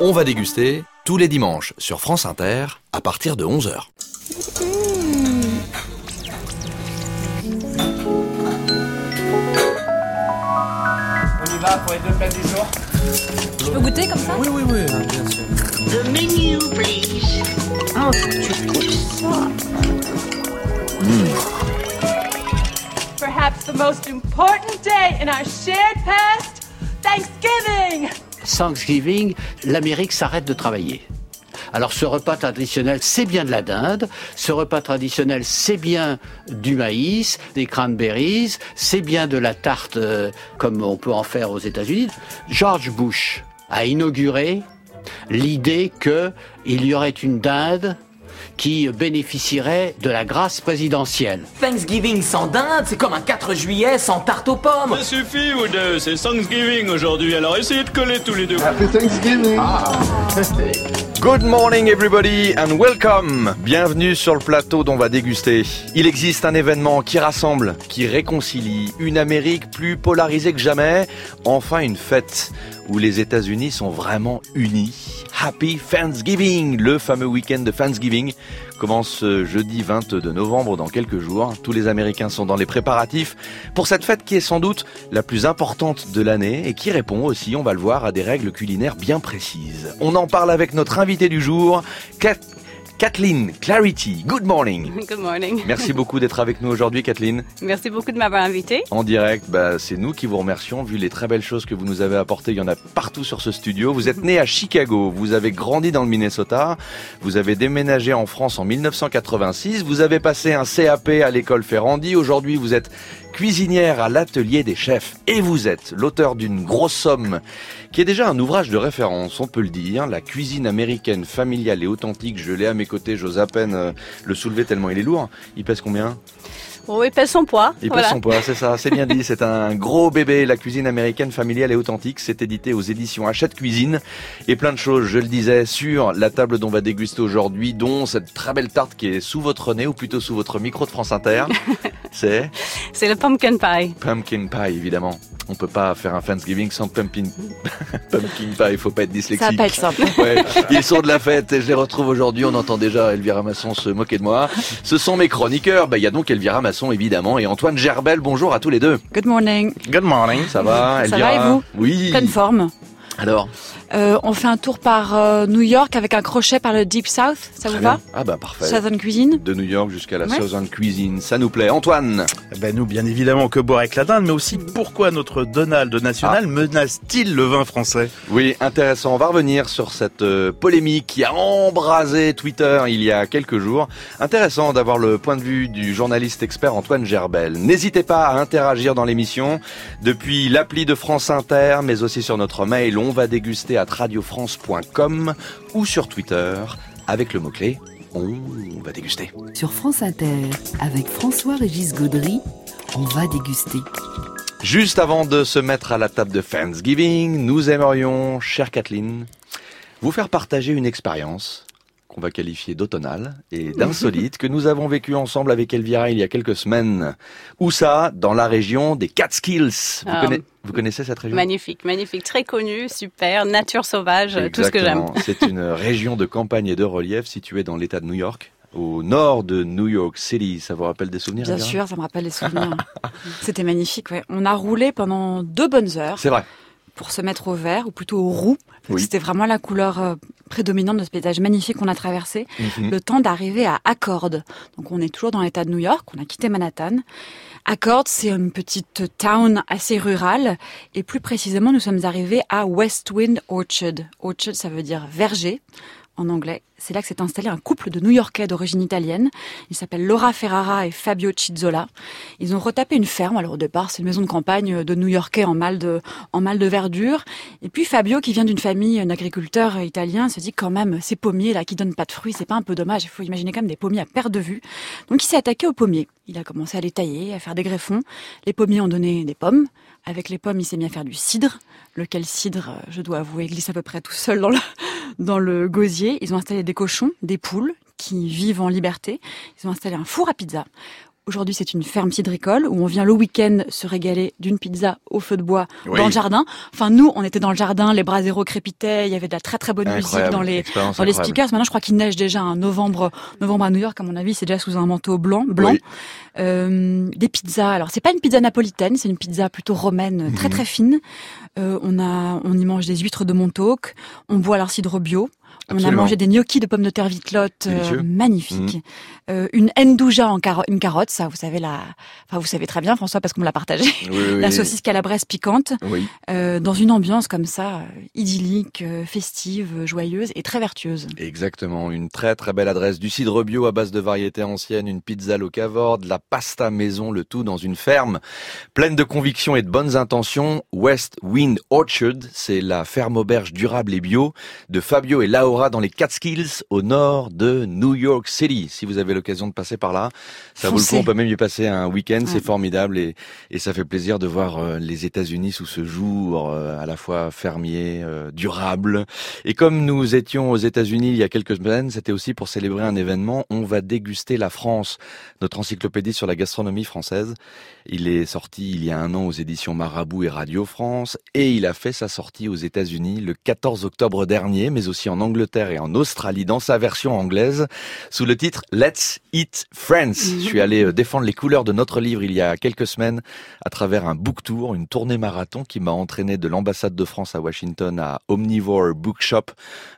On va déguster tous les dimanches sur France Inter à partir de 11h. On y va pour les deux plats du jour. Je peux goûter comme ça? Oui, oui, oui, bien sûr. The menu, please. Oh, tu trouves ça perhaps the most important day in our shared past, Thanksgiving. Thanksgiving, l'Amérique s'arrête de travailler. Alors ce repas traditionnel, c'est bien de la dinde, ce repas traditionnel, c'est bien du maïs, des cranberries, c'est bien de la tarte euh, comme on peut en faire aux États-Unis. George Bush a inauguré l'idée qu'il y aurait une dinde qui bénéficierait de la grâce présidentielle. Thanksgiving sans dinde, c'est comme un 4 juillet sans tarte aux pommes. Ça suffit, vous deux, c'est Thanksgiving aujourd'hui, alors essayez de coller tous les deux. Happy Thanksgiving Good morning everybody and welcome. Bienvenue sur le plateau dont on va déguster. Il existe un événement qui rassemble, qui réconcilie une Amérique plus polarisée que jamais. Enfin une fête où les États-Unis sont vraiment unis. Happy Thanksgiving, le fameux week-end de Thanksgiving commence ce jeudi 22 novembre dans quelques jours. Tous les Américains sont dans les préparatifs pour cette fête qui est sans doute la plus importante de l'année et qui répond aussi, on va le voir, à des règles culinaires bien précises. On en parle avec notre invité du jour, Kathleen Clarity, good morning. Good morning. Merci beaucoup d'être avec nous aujourd'hui, Kathleen. Merci beaucoup de m'avoir invité. En direct, bah, c'est nous qui vous remercions, vu les très belles choses que vous nous avez apportées. Il y en a partout sur ce studio. Vous êtes né à Chicago, vous avez grandi dans le Minnesota, vous avez déménagé en France en 1986, vous avez passé un CAP à l'école Ferrandi. Aujourd'hui, vous êtes cuisinière à l'atelier des chefs. Et vous êtes l'auteur d'une grosse somme qui est déjà un ouvrage de référence, on peut le dire. La cuisine américaine familiale et authentique. Je l'ai à mes côtés, j'ose à peine euh, le soulever tellement il est lourd. Il pèse combien? Oh, il pèse son poids. Il voilà. pèse son poids, c'est ça, c'est bien dit. C'est un gros bébé, la cuisine américaine familiale et authentique. C'est édité aux éditions Hachette Cuisine. Et plein de choses, je le disais, sur la table dont on va déguster aujourd'hui, dont cette très belle tarte qui est sous votre nez, ou plutôt sous votre micro de France Inter. c'est C'est le pumpkin pie. pumpkin pie, évidemment. On peut pas faire un Thanksgiving sans pumpkin, pumpkin pie. Il faut pas être dyslexique. Ça va pas être simple. Ouais, ils sont de la fête et je les retrouve aujourd'hui. On entend déjà Elvira Masson se moquer de moi. Ce sont mes chroniqueurs. Bah, il y a donc Elvira Masson, évidemment, et Antoine Gerbel. Bonjour à tous les deux. Good morning. Good morning. Ça va, Ça Elvira va et vous? Oui. Pleine forme. Alors Euh, on fait un tour par euh, New York avec un crochet par le Deep South. Ça vous va? Ah bah parfait. Southern Cuisine. De New York jusqu'à la Ouais. Southern Cuisine, ça nous plaît. Antoine? Ben nous, bien évidemment, que boire avec la dinde, mais aussi pourquoi notre Donald national Ah. menace-t-il le vin français? Oui, intéressant. On va revenir sur cette euh, polémique qui a embrasé Twitter il y a quelques jours. Intéressant d'avoir le point de vue du journaliste expert Antoine Gerbel. N'hésitez pas à interagir dans l'émission depuis l'appli de France Inter, mais aussi sur notre mail on va déguster radiofrance.com ou sur Twitter avec le mot-clé on va déguster. Sur France Inter, avec François-Régis Gaudry, on va déguster. Juste avant de se mettre à la table de Thanksgiving, nous aimerions, chère Kathleen, vous faire partager une expérience qu'on va qualifier d'automnale et d'insolite que nous avons vécu ensemble avec Elvira il y a quelques semaines. Où ça? Dans la région des Catskills. Vous, Ah. conna- vous connaissez cette région? Magnifique, magnifique, très connu, super, nature sauvage, tout ce que j'aime. C'est une région de campagne et de relief située dans l'État de New York, au nord de New York City. Ça vous rappelle des souvenirs Bien sûr, ça me rappelle les souvenirs. C'était magnifique. Ouais. On a roulé pendant deux bonnes heures C'est vrai. Pour se mettre au vert, ou plutôt au roux. Oui. C'était vraiment la couleur euh, prédominante de ce paysage magnifique qu'on a traversé. Mhm. le temps d'arriver à Accord. Donc on est toujours dans l'état de New York, on a quitté Manhattan. Accord, c'est une petite town assez rurale et plus précisément nous sommes arrivés à Westwind Orchard. Orchard, ça veut dire verger en anglais. C'est là que s'est installé un couple de New-Yorkais d'origine italienne. Ils s'appellent Laura Ferrara et Fabio Cizzola. Ils ont retapé une ferme. Alors au départ, c'est une maison de campagne de New-Yorkais en mal de, en mal de verdure. Et puis Fabio, qui vient d'une famille d'agriculteurs italiens, se dit quand même, ces pommiers là qui donnent pas de fruits, c'est pas un peu dommage. Il faut imaginer quand même des pommiers à perte de vue. Donc il s'est attaqué aux pommiers. Il a commencé à les tailler, à faire des greffons. Les pommiers ont donné des pommes. Avec les pommes, il s'est mis à faire du cidre, lequel cidre, euh, je dois avouer, glisse à peu près tout seul dans le, dans le gosier. Ils ont installé des cochons, des poules qui vivent en liberté. Ils ont installé un four à pizza Aujourd'hui, c'est une ferme cidricole où on vient le week-end se régaler d'une pizza au feu de bois Oui. dans le jardin. Enfin, nous, on était dans le jardin, les braseros crépitaient, il y avait de la très très bonne Incroyable, musique dans les dans les speakers. Maintenant, je crois qu'il neige déjà. Un novembre, novembre à New York, à mon avis, c'est déjà sous un manteau blanc. blanc. Oui. Euh, des pizzas. Alors, c'est pas une pizza napolitaine, c'est une pizza plutôt romaine, très Mhm. très fine. Euh, on a, on y mange des huîtres de Montauk. On boit leur cidre bio. On a mangé des gnocchis de pommes de terre vitelotte, euh, Délicieux. Mhm. magnifiques. Euh, une ndouja en caro- une carotte, ça, vous savez la, enfin vous savez très bien, François, parce qu'on me l'a partagé. Oui, oui, la saucisse calabraise piquante, Oui. euh, dans une ambiance comme ça, euh, idyllique, euh, festive, joyeuse et très vertueuse. Exactement, une très très belle adresse du cidre bio à base de variétés anciennes, une pizza locavore, de la pasta maison, le tout dans une ferme pleine de convictions et de bonnes intentions. West Wind Orchard, c'est la ferme auberge durable et bio de Fabio et Laura dans les Catskills au nord de New York City. Si vous avez l'occasion de passer par là, ça vaut le coup. On peut même y passer un week-end, c'est Ouais. formidable et, et ça fait plaisir de voir euh, les États-Unis sous ce jour euh, à la fois fermier, euh, durable. Et comme nous étions aux États-Unis il y a quelques semaines, c'était aussi pour célébrer un événement. On va déguster la France, notre encyclopédie sur la gastronomie française. Il est sorti il y a un an aux éditions Marabout et Radio France et il a fait sa sortie aux États-Unis le 14 octobre dernier, mais aussi en Angleterre et en Australie dans sa version anglaise sous le titre Let's Eat Friends. Je suis allé euh, défendre les couleurs de notre livre il y a quelques semaines à travers un book tour, une tournée marathon qui m'a entraîné de l'ambassade de France à Washington à Omnivore Bookshop,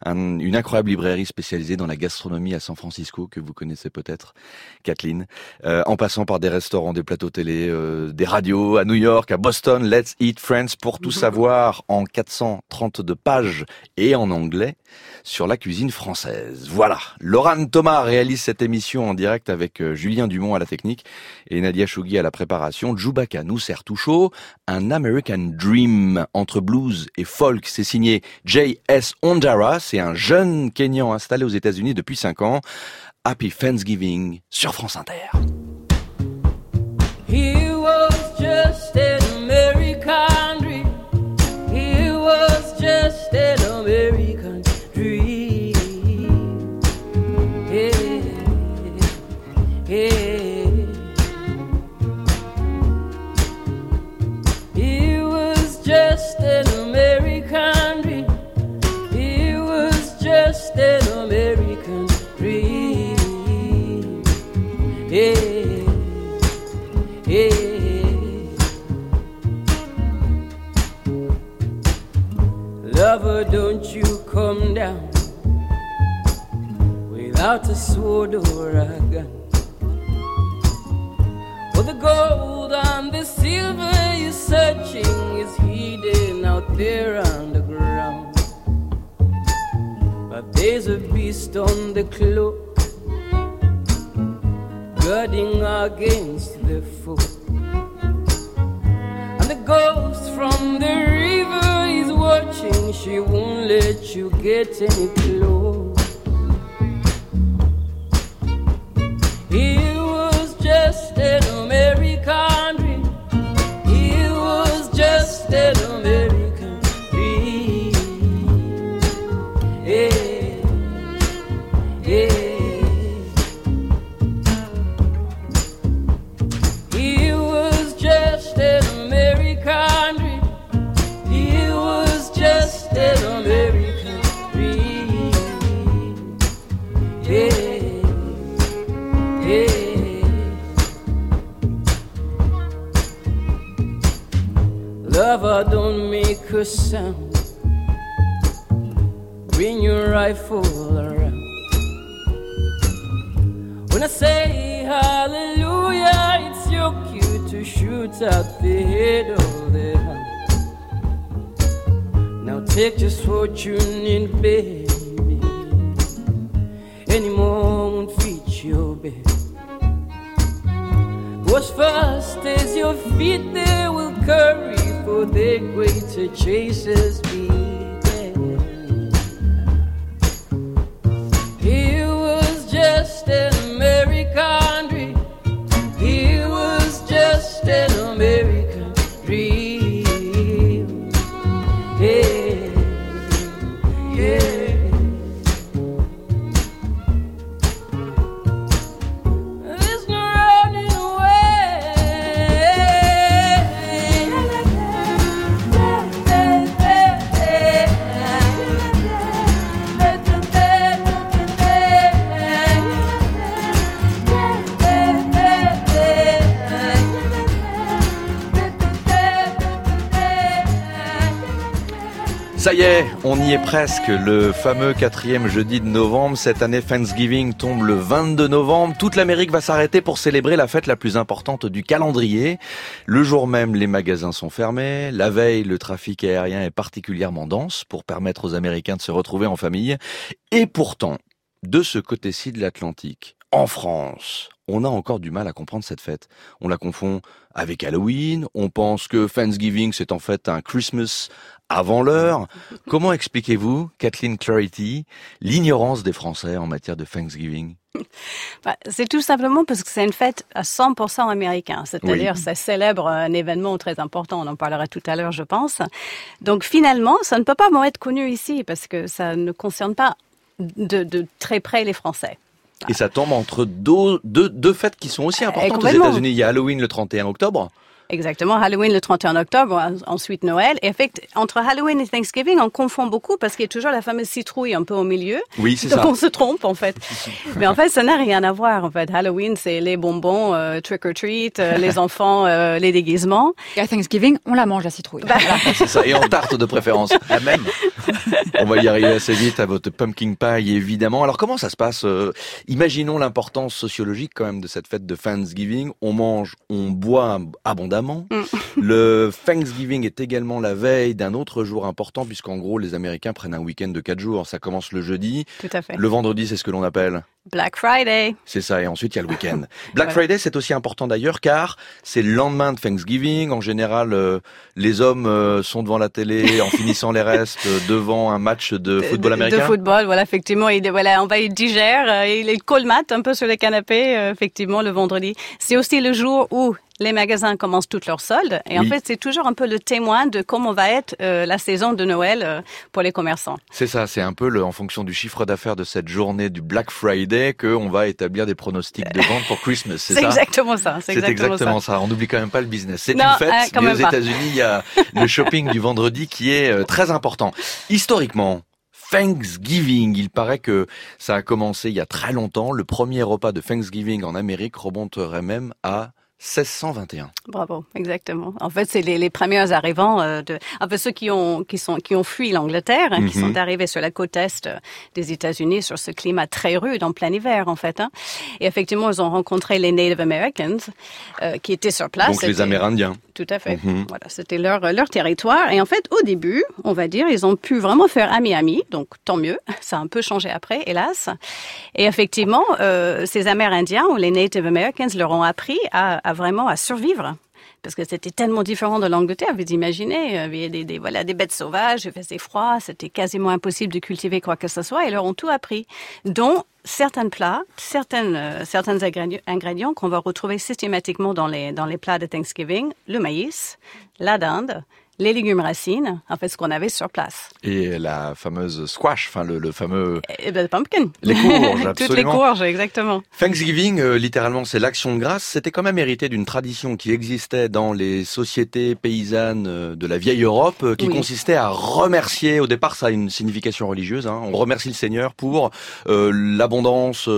un- une incroyable librairie spécialisée dans la gastronomie à San Francisco que vous connaissez peut-être, Kathleen, Euh, en passant par des restaurants, des plateaux télé, euh, des radios à New York, à Boston, Let's Eat Friends. Pour tout savoir en 432 pages et en anglais sur la cuisine française. Voilà, Laurent Thomas réalise cette émission en direct avec euh, Julien Dumont à la technique et Nadia Chougui à la préparation. Djoubaka nous sert tout chaud. Un American Dream entre blues et folk. C'est signé J.S. Ondara. C'est un jeune Kenyan installé aux États-Unis depuis 5 ans. Happy Thanksgiving sur France Inter. Lover, don't you come down without a sword or a gun. For the gold and the silver you're searching is hidden out there underground. But there's a beast on the cloak guarding against the foe. Ghost from the river is watching, she won't let you get any close. He was just an American dream. He was just an presque. Le fameux quatrième jeudi de novembre. Cette année, Thanksgiving tombe le 22 novembre. Toute l'Amérique va s'arrêter pour célébrer la fête la plus importante du calendrier. Le jour même, les magasins sont fermés. La veille, le trafic aérien est particulièrement dense pour permettre aux Américains de se retrouver en famille. Et pourtant, de ce côté-ci de l'Atlantique, en France, on a encore du mal à comprendre cette fête. On la confond avec Halloween, on pense que Thanksgiving c'est en fait un Christmas avant l'heure. Comment expliquez-vous, Kathleen Clarity, l'ignorance des Français en matière de Thanksgiving? Bah, c'est tout simplement parce que c'est une fête à 100% américain, c'est-à-dire Oui. ça célèbre un événement très important, on en parlera tout à l'heure je pense. Donc finalement, ça ne peut pas être connu ici parce que ça ne concerne pas de, de très près les Français. Et ça tombe entre deux, deux, deux fêtes qui sont aussi importantes aux. États-Unis. Il y a Halloween le 31 octobre. Exactement, Halloween le 31 octobre, en- ensuite Noël. Et effect, entre Halloween et Thanksgiving, on confond beaucoup parce qu'il y a toujours la fameuse citrouille un peu au milieu. Oui, c'est Donc ça. on se trompe en fait. Mais en fait, ça n'a rien à voir. En fait, Halloween, c'est les bonbons, euh, trick or treat, euh, les enfants, euh, les déguisements. Et à Thanksgiving, on la mange la citrouille. Bah, C'est ça. Et en tarte de préférence. La même. On va y arriver assez vite à votre pumpkin pie, évidemment. Alors, comment ça se passe euh, Imaginons l'importance sociologique quand même de cette fête de Thanksgiving. On mange, on boit abondamment. Le Thanksgiving est également la veille d'un autre jour important, puisqu'en gros, les Américains prennent un week-end de quatre jours. Ça commence le jeudi. Tout à fait. Le vendredi, c'est ce que l'on appelle Black Friday. c'est ça, et ensuite il y a le week-end. Black. Friday, c'est aussi important d'ailleurs, car c'est le lendemain de Thanksgiving. En général, euh, les hommes euh, sont devant la télé en finissant les restes euh, devant un match de football américain. de football, voilà, effectivement. Il, voilà, on va, il digère, il est colmate un peu sur les canapés, euh, effectivement, le vendredi. C'est aussi le jour où les magasins commencent toutes leurs soldes. Et en fait, c'est toujours un peu le témoin de comment va être euh, la saison de Noël euh, pour les commerçants. C'est ça, c'est un peu le, en fonction du chiffre d'affaires de cette journée du Black Friday qu'on va établir des pronostics de vente pour Christmas. C'est C'est ça exactement ça. C'est exactement ça. On n'oublie quand même pas le business. C'est Non, une fête, hein, quand mais aux pas. États-Unis, il y a le shopping du vendredi qui est euh, très important. Historiquement, Thanksgiving, il paraît que ça a commencé il y a très longtemps. Le premier repas de Thanksgiving en Amérique remonterait même à 1621. Bravo, exactement. En fait, c'est les, les premiers arrivants euh, de, en fait, ceux qui ont qui sont qui ont fui l'Angleterre, hein, qui Mhm. sont arrivés sur la côte est des États-Unis sur ce climat très rude en plein hiver, en fait. Hein. Et effectivement, ils ont rencontré les Native Americans euh, qui étaient sur place. Donc les Amérindiens. Tout à fait. Mhm. Voilà, c'était leur leur territoire. Et en fait, au début, on va dire, ils ont pu vraiment faire ami-ami. Donc tant mieux. Ça a un peu changé après, hélas. Et effectivement, euh, ces Amérindiens ou les Native Americans leur ont appris à, à vraiment à survivre. Parce que c'était tellement différent de l'Angleterre, vous imaginez, il y avait des, voilà, des bêtes sauvages, il faisait froid, c'était quasiment impossible de cultiver quoi que ce soit, et leur ont tout appris, dont certains plats, certaines, euh, certains ingrédients qu'on va retrouver systématiquement dans les, dans les plats de Thanksgiving, le maïs, la dinde, les légumes racines, en fait ce qu'on avait sur place. Et la fameuse squash, enfin le, le fameux... Et ben, le pumpkin. Les courges, Toutes les absolument. courges, exactement. Thanksgiving, euh, littéralement, c'est l'action de grâce. C'était quand même hérité d'une tradition qui existait dans les sociétés paysannes euh, de la vieille Europe, euh, qui Oui. consistait à remercier. Au départ, ça a une signification religieuse. Hein. On remercie le Seigneur pour euh, l'abondance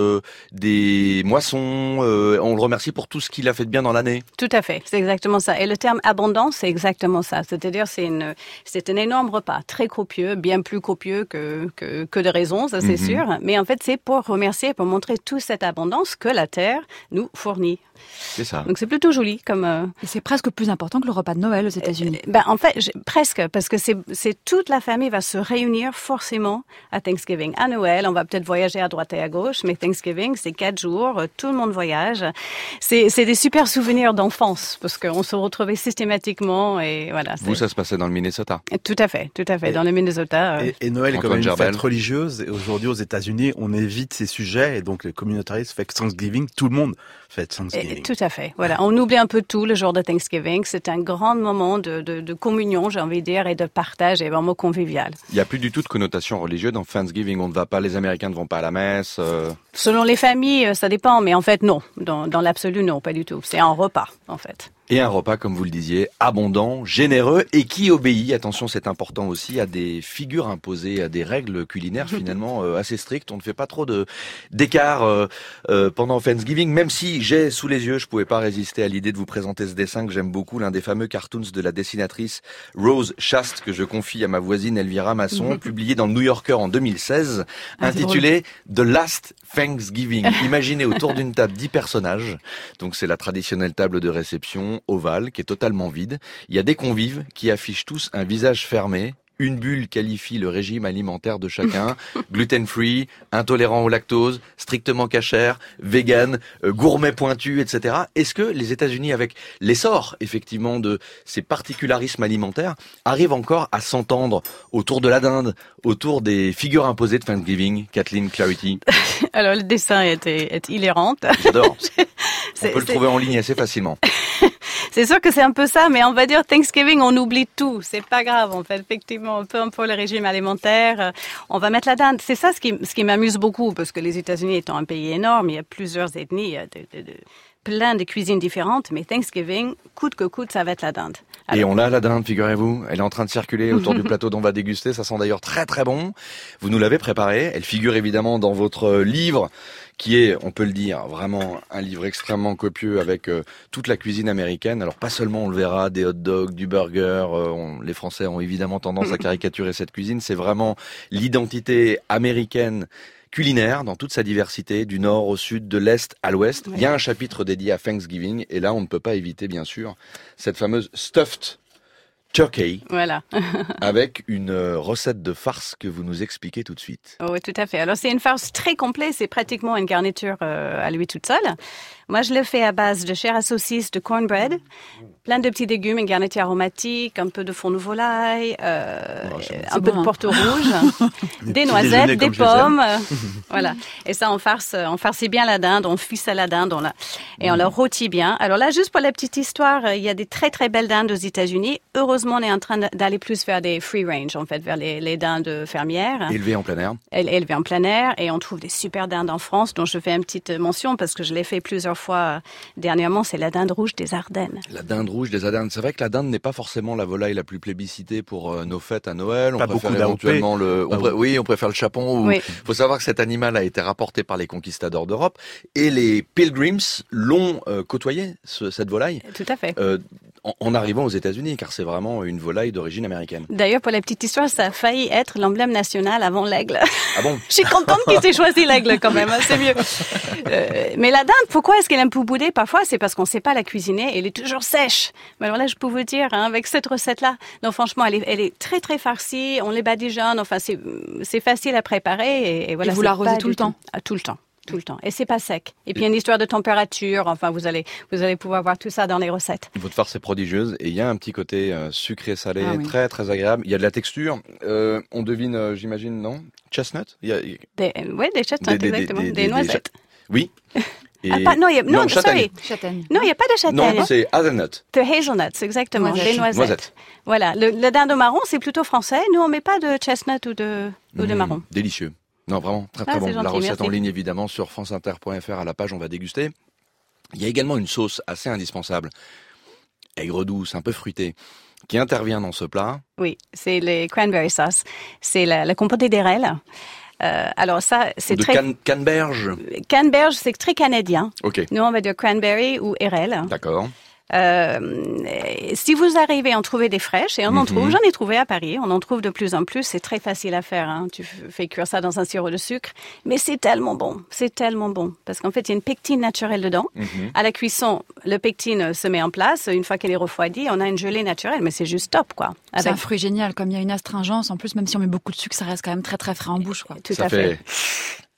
des moissons. on le remercie pour tout ce qu'il a fait de bien dans l'année. Tout à fait, c'est exactement ça. Et le terme abondance, c'est exactement ça. C'est-à-dire, c'est une, c'est un énorme repas, très copieux, bien plus copieux que que, que de raison, ça c'est Mhm. sûr. Mais en fait, c'est pour remercier, pour montrer toute cette abondance que la terre nous fournit. C'est ça. Donc c'est plutôt joli comme. euh, Et c'est presque plus important que le repas de Noël aux États-Unis. Ben, en fait, j'ai- presque, parce que c'est, c'est toute la famille va se réunir forcément à Thanksgiving. À Noël, on va peut-être voyager à droite et à gauche, mais Thanksgiving, c'est quatre jours, euh, tout le monde voyage. C'est, c'est des super souvenirs d'enfance, parce qu'on se retrouvait systématiquement et voilà. Vous, ça se passait dans le Minnesota. Tout à fait, tout à fait. Et- Dans le Minnesota. euh, Et, et Noël est une Gerbel. fête religieuse. Et aujourd'hui, aux États-Unis, on évite ces sujets. Et donc, les communautaristes fait que Thanksgiving, tout le monde fait et- Thanksgiving. tout à fait. Voilà, on oublie un peu tout le jour de Thanksgiving. C'est un grand moment de, de, de communion, j'ai envie de dire, et de partage, et vraiment convivial. Il n'y a plus du tout de connotation religieuse dans Thanksgiving. On ne va pas, les Américains ne vont pas à la messe. euh, Selon les familles, euh, ça dépend, mais en fait, non. Dans, dans l'absolu, non, pas du tout. C'est un repas, en fait. Et un repas, comme vous le disiez, abondant, généreux et qui obéit, attention c'est important aussi, à des figures imposées, à des règles culinaires finalement euh, assez strictes. On ne fait pas trop de d'écart euh, euh, pendant Thanksgiving, même si j'ai sous les yeux, je pouvais pas résister à l'idée de vous présenter ce dessin que j'aime beaucoup, l'un des fameux cartoons de la dessinatrice Rose Shast que je confie à ma voisine Elvira Masson, publié dans le New Yorker en 2016, Ah, intitulé The Last Thanksgiving. Imaginez autour d'une table dix personnages. Donc c'est la traditionnelle table de réception ovale qui est totalement vide. Il y a des convives qui affichent tous un visage fermé. Une bulle qualifie le régime alimentaire de chacun. Gluten-free, intolérant au lactose, strictement cachère, vegan, euh, gourmet pointu, etc. Est-ce que les États-Unis, avec l'essor effectivement de ces particularismes alimentaires, arrivent encore à s'entendre autour de la dinde, autour des figures imposées de Thanksgiving Kathleen Clarity? Alors le dessin est, est, hilarant. J'adore. On peut le trouver en ligne assez facilement. C'est sûr que c'est un peu ça, mais on va dire Thanksgiving, on oublie tout. C'est pas grave, en fait. Effectivement, peu importe le régime alimentaire, euh, on va mettre la dinde. C'est ça ce qui, ce qui m'amuse beaucoup, parce que les États-Unis étant un pays énorme, il y a plusieurs ethnies, il y a de, de- de- plein de cuisines différentes, mais Thanksgiving, coûte que coûte, ça va être la dinde. Et on l'a la dinde, figurez-vous. Elle est en train de circuler autour du plateau dont on va déguster. Ça sent d'ailleurs très très bon. Vous nous l'avez préparée. Elle figure évidemment dans votre euh, livre qui est, on peut le dire, vraiment un livre extrêmement copieux avec euh, toute la cuisine américaine. Alors pas seulement on le verra, des hot dogs, du burger. euh, on- les Français ont évidemment tendance à caricaturer cette cuisine. C'est vraiment l'identité américaine culinaire dans toute sa diversité, du nord au sud, de l'est à l'ouest. Il y a un chapitre dédié à Thanksgiving et là on ne peut pas éviter bien sûr cette fameuse stuffed turkey Voilà. avec une euh, recette de farce que vous nous expliquez tout de suite. Oui, tout à fait. Alors, c'est une farce très complète. C'est pratiquement une garniture euh, à lui toute seule. Moi, je le fais à base de chair à saucisse, de cornbread, plein de petits légumes, une garniture aromatique, un peu de fond de volaille, euh, un peu bon, de hein. porto rouge, des noisettes, des pommes. euh, voilà. Et ça, on farce, on farcit bien la dinde, on ficelle la dinde, on la, et on la rôtit bien. Alors là, juste pour la petite histoire, euh, il y a des très très belles dindes aux États-Unis. Heureusement, on est en train d'aller plus vers des free range, en fait, vers les, les dindes fermières. Élevé en plein air. Elle est élevée en plein air et on trouve des super dindes en France dont je fais une petite mention parce que je l'ai fait plusieurs fois dernièrement. C'est la dinde rouge des Ardennes. La dinde rouge des Ardennes. C'est vrai que la dinde n'est pas forcément la volaille la plus plébiscitée pour euh, nos fêtes à Noël. On Pas préfère éventuellement le, on pré- oui. on préfère le chapon. ou- Oui. faut savoir que cet animal a été rapporté par les conquistadors d'Europe et les Pilgrims l'ont euh, côtoyé, ce- cette volaille, Tout à fait. euh, en, en arrivant aux États-Unis, car c'est vraiment une volaille d'origine américaine. D'ailleurs, pour la petite histoire, ça a failli être l'emblème national avant l'aigle. Ah bon Je suis contente qu'il ait choisi l'aigle quand même, hein, c'est mieux. Euh, mais la dinde, pourquoi est-ce qu'elle est un peu boudée? Parfois, c'est parce qu'on ne sait pas la cuisiner. Elle est toujours sèche. Mais alors là, je peux vous dire, hein, avec cette recette-là, non, franchement, elle est, elle est très très farcie. On les badigeonne. Enfin, c'est c'est facile à préparer. Et, et voilà. Et vous l'arrosez tout le temps Ah, Tout le temps. Tout le temps. Et c'est pas sec. Et puis, il y a une histoire de température. Enfin, vous allez, vous allez pouvoir voir tout ça dans les recettes. Votre farce est prodigieuse et il y a un petit côté euh, sucré-salé Ah oui. très très agréable. Il y a de la texture. Euh, on devine, euh, j'imagine, non? Chestnut? Il- Des, chestnuts, Des- des- des- exactement. des- Des, des- noisettes. Oui. Et- Ah, pas- non, il y a- non, châtaigne. sorry. Châtaigne. Non, il n'y a pas de châtaigne. Non, c'est hazelnut. The hazelnuts, exactement, Noisettes. les noisettes. Noisettes. Voilà, le, le dinde marron, c'est plutôt français. Nous, on met pas de chestnut ou de, ou de Mmh, marron. Délicieux. Non, vraiment, très Ah, très bon. c'est la recette merci. en ligne, évidemment, sur franceinter.fr à la page, on va déguster. Il y a également une sauce assez indispensable, aigre douce, un peu fruitée, qui intervient dans ce plat. Oui, c'est les cranberry sauce. C'est la, la compotée. Euh, alors ça, c'est très... canne- canneberge. Canneberge, c'est très canadien. Ok, Nous, on va dire cranberry ou érel. d'accord. Euh, si vous arrivez à en trouver des fraîches, et on en Mhm. trouve, j'en ai trouvé à Paris, on en trouve de plus en plus, c'est très facile à faire. Hein. Tu fais cuire ça dans un sirop de sucre, mais c'est tellement bon, c'est tellement bon, parce qu'en fait, il y a une pectine naturelle dedans. Mhm. À la cuisson, le pectine se met en place. Une fois qu'elle est refroidie, on a une gelée naturelle, mais c'est juste top, quoi. C'est un fruit génial, comme il y a une astringence. En plus, même si on met beaucoup de sucre, ça reste quand même très très frais en bouche. Quoi. tout ça à fait.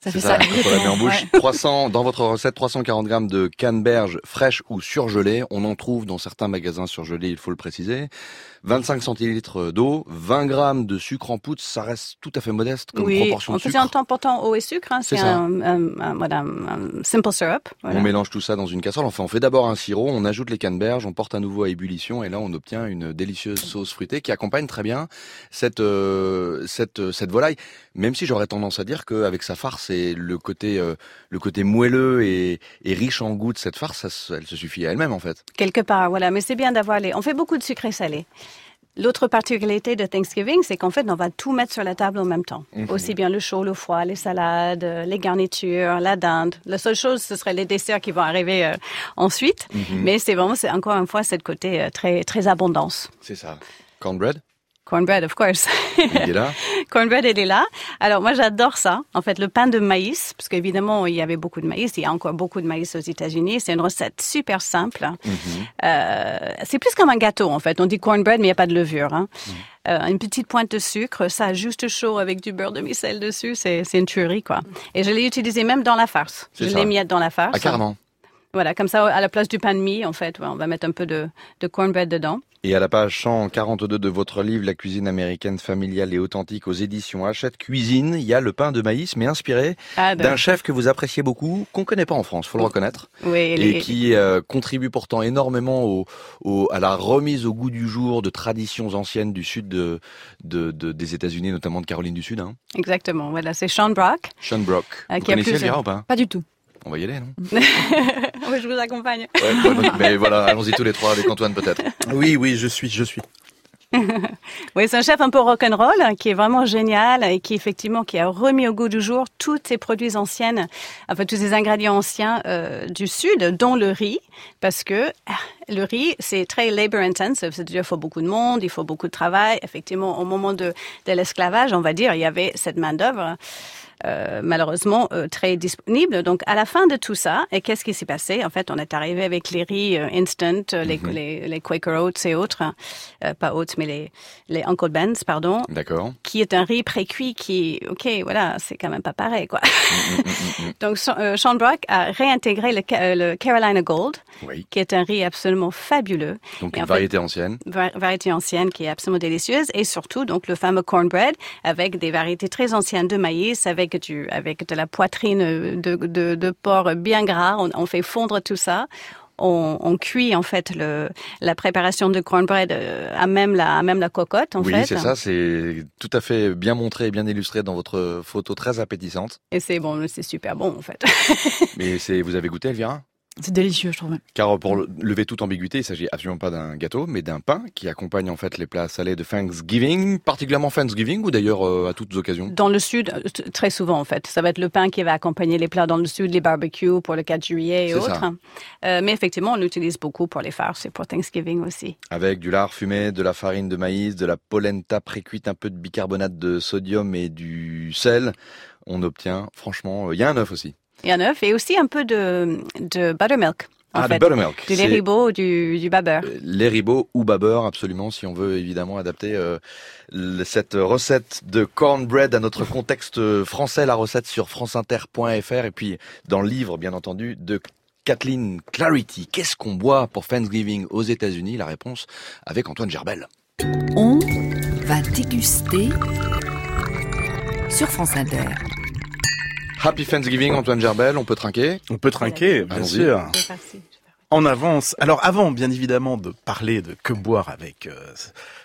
Ça c'est fait ça, ça. quand on la met en bouche. Ouais. 300, dans votre recette, 340 grammes de canneberge fraîche ou surgelée. On en trouve dans certains magasins surgelés, il faut le préciser. 25 centilitres d'eau, 20 grammes de sucre en poudre, ça reste tout à fait modeste comme oui, proportion on de faisait sucre. un temps eau et sucre. Hein, C'est un, un- un- voilà, un simple syrup. Voilà. On mélange tout ça dans une casserole. Enfin, on fait d'abord un sirop, on ajoute les canneberges, on porte à nouveau à ébullition et là, on obtient une délicieuse sauce fruitée qui accompagne très bien cette euh, cette cette volaille. Même si j'aurais tendance à dire qu'avec sa farce et le côté euh, le côté moelleux et, et riche en goût de cette farce, ça elle se suffit à elle-même en fait. Quelque part, voilà. Mais c'est bien d'avoir les. On fait beaucoup de sucré salé. L'autre particularité de Thanksgiving, c'est qu'en fait, on va tout mettre sur la table en même temps. Mhm. Aussi bien le chaud, le froid, les salades, euh, les garnitures, la dinde. La seule chose, ce serait les desserts qui vont arriver euh, ensuite. Mhm. Mais c'est vraiment, c'est encore une fois, cette côté euh, très, très abondance. C'est ça. Cornbread, Cornbread, of course. il est là. Cornbread, elle est là. Alors, moi, j'adore ça. En fait, le pain de maïs, parce qu'évidemment, il y avait beaucoup de maïs. Il y a encore beaucoup de maïs aux États-Unis. C'est une recette super simple. Euh, c'est plus comme un gâteau, en fait. On dit cornbread, mais il n'y a pas de levure. Hein. Euh, une petite pointe de sucre, ça juste chaud avec du beurre de micelle dessus, c'est une tuerie, quoi. Et je l'ai utilisé même dans la farce. Je l'ai mis dans la farce. Ah, carrément. Voilà, comme ça, à la place du pain de mie, en fait, ouais, on va mettre un peu de, de cornbread dedans. Et à la page 142 de votre livre, La cuisine américaine familiale et authentique aux éditions Hachette Cuisine, il y a le pain de maïs, mais inspiré Ah, de- d'un chef que vous appréciez beaucoup, qu'on connaît pas en France, faut le reconnaître, Oui, et les- qui euh, contribue pourtant énormément au, au- à la remise au goût du jour de traditions anciennes du sud de, de- de- des États-Unis, notamment de Caroline du Sud. Hein. Exactement, voilà, c'est Sean Brock. Sean Brock. Ah, vous qui a connaissez plusieurs- Elvira ou pas? Pas du tout. On va y aller, non? Oui, je vous accompagne. Ouais, ouais, Mais voilà, allons-y tous les trois avec Antoine peut-être. Oui, oui, je suis, je suis. Oui, c'est un chef un peu rock'n'roll hein, qui est vraiment génial et qui effectivement qui a remis au goût du jour tous ces produits anciennes, enfin tous ces ingrédients anciens euh, du sud, dont le riz, parce que ah, le riz c'est très labor intensive, c'est-à-dire il faut beaucoup de monde, il faut beaucoup de travail. Effectivement, au moment de, de l'esclavage, on va dire, il y avait cette main d'œuvre. Euh, malheureusement euh, très disponible. Donc à la fin de tout ça, et qu'est-ce qui s'est passé? En fait, on est arrivé avec les riz euh, instant, euh, les, les, les Quaker Oats et autres, hein. Pas Oats, mais les, les Uncle Ben's, pardon, D'accord. qui est un riz pré-cuit qui, ok, voilà, c'est quand même pas pareil, quoi. Donc Sean- euh, Sean Brock a réintégré le, Ca- le Carolina Gold, Oui. qui est un riz absolument fabuleux. Donc Et une en fait, variété ancienne. va- variété ancienne qui est absolument délicieuse et surtout donc le fameux cornbread avec des variétés très anciennes de maïs avec du avec de la poitrine de, de, de porc bien gras on, on fait fondre tout ça. On, on cuit en fait le la préparation de cornbread euh, à même la à même la cocotte en oui, fait. c'est ça, c'est tout à fait bien montré et bien illustré dans votre photo très appétissante. et c'est bon c'est super bon en fait. Mais c'est, vous avez goûté, Elvira? C'est délicieux, je trouve. Car pour le- lever toute ambiguïté, il s'agit absolument pas d'un gâteau, mais d'un pain qui accompagne en fait les plats salés de Thanksgiving, particulièrement Thanksgiving ou d'ailleurs euh, à toutes occasions? Dans le sud, euh, très souvent en fait. Ça va être le pain qui va accompagner les plats dans le sud, les barbecues pour le 4 juillet et autres. Euh, mais effectivement, on l'utilise beaucoup pour les farces et pour Thanksgiving aussi. Avec du lard fumé, de la farine de maïs, de la polenta précuite, un peu de bicarbonate de sodium et du sel, on obtient, franchement, euh, il y a un œuf aussi. Et un œuf et aussi un peu de, de buttermilk. En Ah, fait. de buttermilk. Du lait ribot ou du, du babeur. Les ribots ou babeur, absolument, si on veut évidemment adapter euh, cette recette de cornbread à notre contexte euh, français, la recette sur franceinter.fr et puis dans le livre, bien entendu, de Kathleen Clarity. Qu'est-ce qu'on boit pour Thanksgiving aux États-Unis? La réponse avec Antoine Gerbel. On va déguster sur France Inter. Happy Thanksgiving, Antoine Gerbel, on peut trinquer On peut trinquer, bien Allons-y. sûr. En avance. Alors avant, bien évidemment, de parler de que boire avec euh,